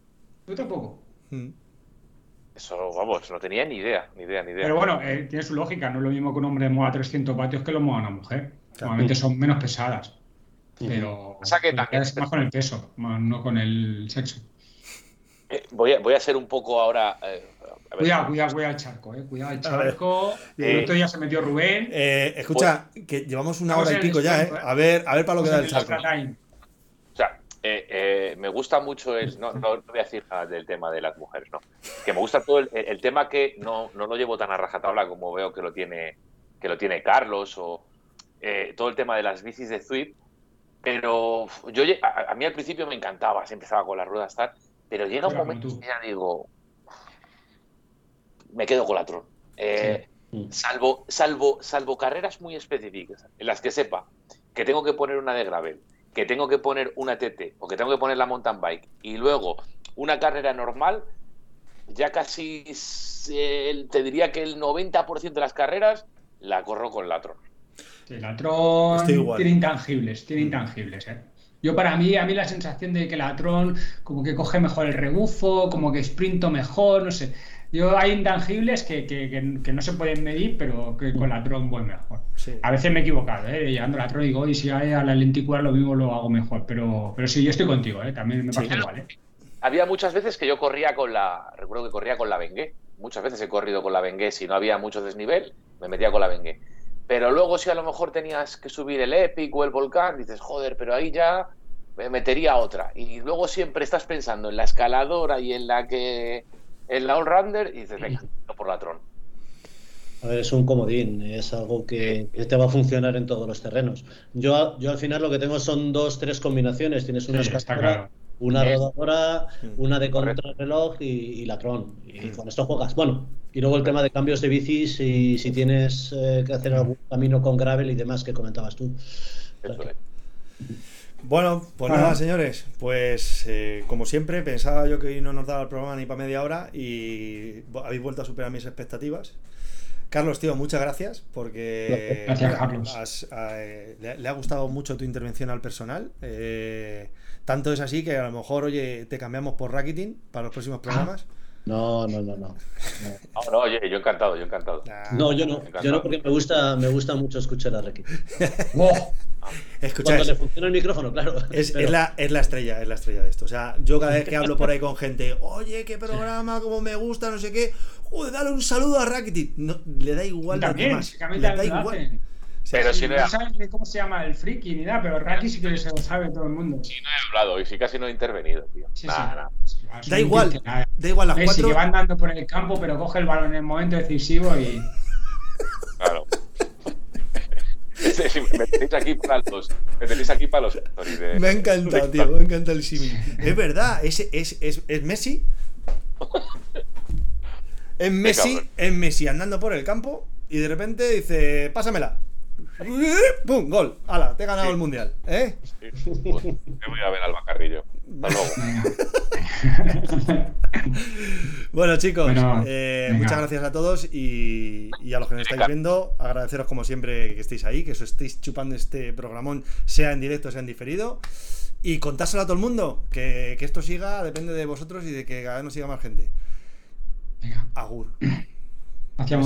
Yo tampoco. Mm. Eso, vamos, no tenía ni idea, ni idea, ni idea. Pero bueno, eh, tiene su lógica, no es lo mismo que un hombre mueva 300 vatios que lo mueva una mujer. Normalmente son menos pesadas. Pero o sea que es más con el peso, no con el sexo. Eh, voy, a, voy a ser un poco ahora. Eh, cuidado, cuidado, cuidado al charco, eh. Cuidado al charco. El otro día se metió Rubén. escucha, que llevamos una hora y pico ya, ¿eh? A ver, a ver para lo que da el charco. Eh, eh, me gusta mucho el. No, no, voy a decir nada del tema de las mujeres, no. Que me gusta todo el, tema que no, no, lo llevo tan a rajatabla como veo que lo tiene, que lo tiene Carlos o eh, todo el tema de las bicis de Zwift. Pero yo a, mí al principio me encantaba, se empezaba con las ruedas tal, pero llega un momento que ya digo, me quedo con la Tron. Salvo, salvo, salvo carreras muy específicas en las que sepa que tengo que poner una de gravel que tengo que poner una TT o que tengo que poner la mountain bike y luego una carrera normal, ya casi te diría que el 90% de las carreras la corro con la Tron. Sí, la Tron tiene intangibles, tiene intangibles, ¿eh? Yo para mí, a mí la sensación de que la Tron como que coge mejor el rebufo, como que sprinto mejor, no sé. Yo hay intangibles que, que, no se pueden medir, pero que con la Tron voy mejor. A veces me he equivocado, ¿eh? llegando a la Tron digo, y si hay a la lentícula lo mismo lo hago mejor, pero, pero sí, yo estoy contigo, ¿eh? también me pasa igual. ¿eh? Había muchas veces que yo corría con la, recuerdo que corría con la Bengue, muchas veces he corrido con la Bengue, si no había mucho desnivel, me metía con la Bengue. Pero luego si a lo mejor tenías que subir el Epic o el Volcán, dices, joder, pero ahí ya me metería otra. Y luego siempre estás pensando en la escaladora y en la que el all-rounder y dices, venga, por la Tron. A ver, es un comodín, es algo que, te va a funcionar en todos los terrenos. Yo, yo al final lo que tengo son dos, tres combinaciones. Tienes una escaladora, una rodadora, una de contrarreloj y, y la Tron. Y con esto juegas. Bueno, y luego el tema de cambios de bicis y si tienes eh, que hacer algún camino con gravel y demás que comentabas tú. Eso es. Bueno, pues nada, señores. Pues eh, como siempre, pensaba yo que hoy no nos daba el programa ni para media hora y habéis vuelto a superar mis expectativas. Carlos, tío, muchas gracias porque eh, le, ha gustado mucho tu intervención al personal. Eh, tanto es así que a lo mejor, oye, te cambiamos por Racketing para los próximos programas. No, no, no, no. No, oye, yo encantado, yo encantado. No, yo no, yo no porque me gusta, me gusta mucho escuchar a Racketing. Escucha, Cuando le funciona el micrófono, claro. Es, la, es, la, estrella, es la estrella de esto. O sea, yo cada vez que hablo por ahí con gente, oye, qué programa, cómo me gusta, no sé qué, joder, dale un saludo a Rakitic. No, le da igual También, más. Le da igual. Pero si no, saben cómo se llama el friki ni nada, pero Raki sí que se lo sabe todo el mundo. Sí, no he hablado y sí casi no he intervenido, tío. nada, nada. Da igual, da igual las cuatro. que va andando por el campo, pero coge el balón en el momento decisivo y. Claro me tenéis aquí para los. Me tenéis aquí para los Me ha encantado, tío. Me encanta el símil. Es verdad, es, es, es, es Messi. Es Messi, es Messi andando por el campo y de repente dice, pásamela. ¡Pum! Gol. ¡Hala! Te he ganado el mundial. ¿Eh? Sí. me voy a ver al Bacarrillo. bueno, chicos, eh, muchas gracias a todos y, a los que nos estáis viendo, agradeceros como siempre que estéis ahí, que os estéis chupando este programón, sea en directo, sea en diferido. Y contárselo a todo el mundo, que, esto siga, depende de vosotros y de que cada vez nos siga más gente. Venga. Agur. Hacia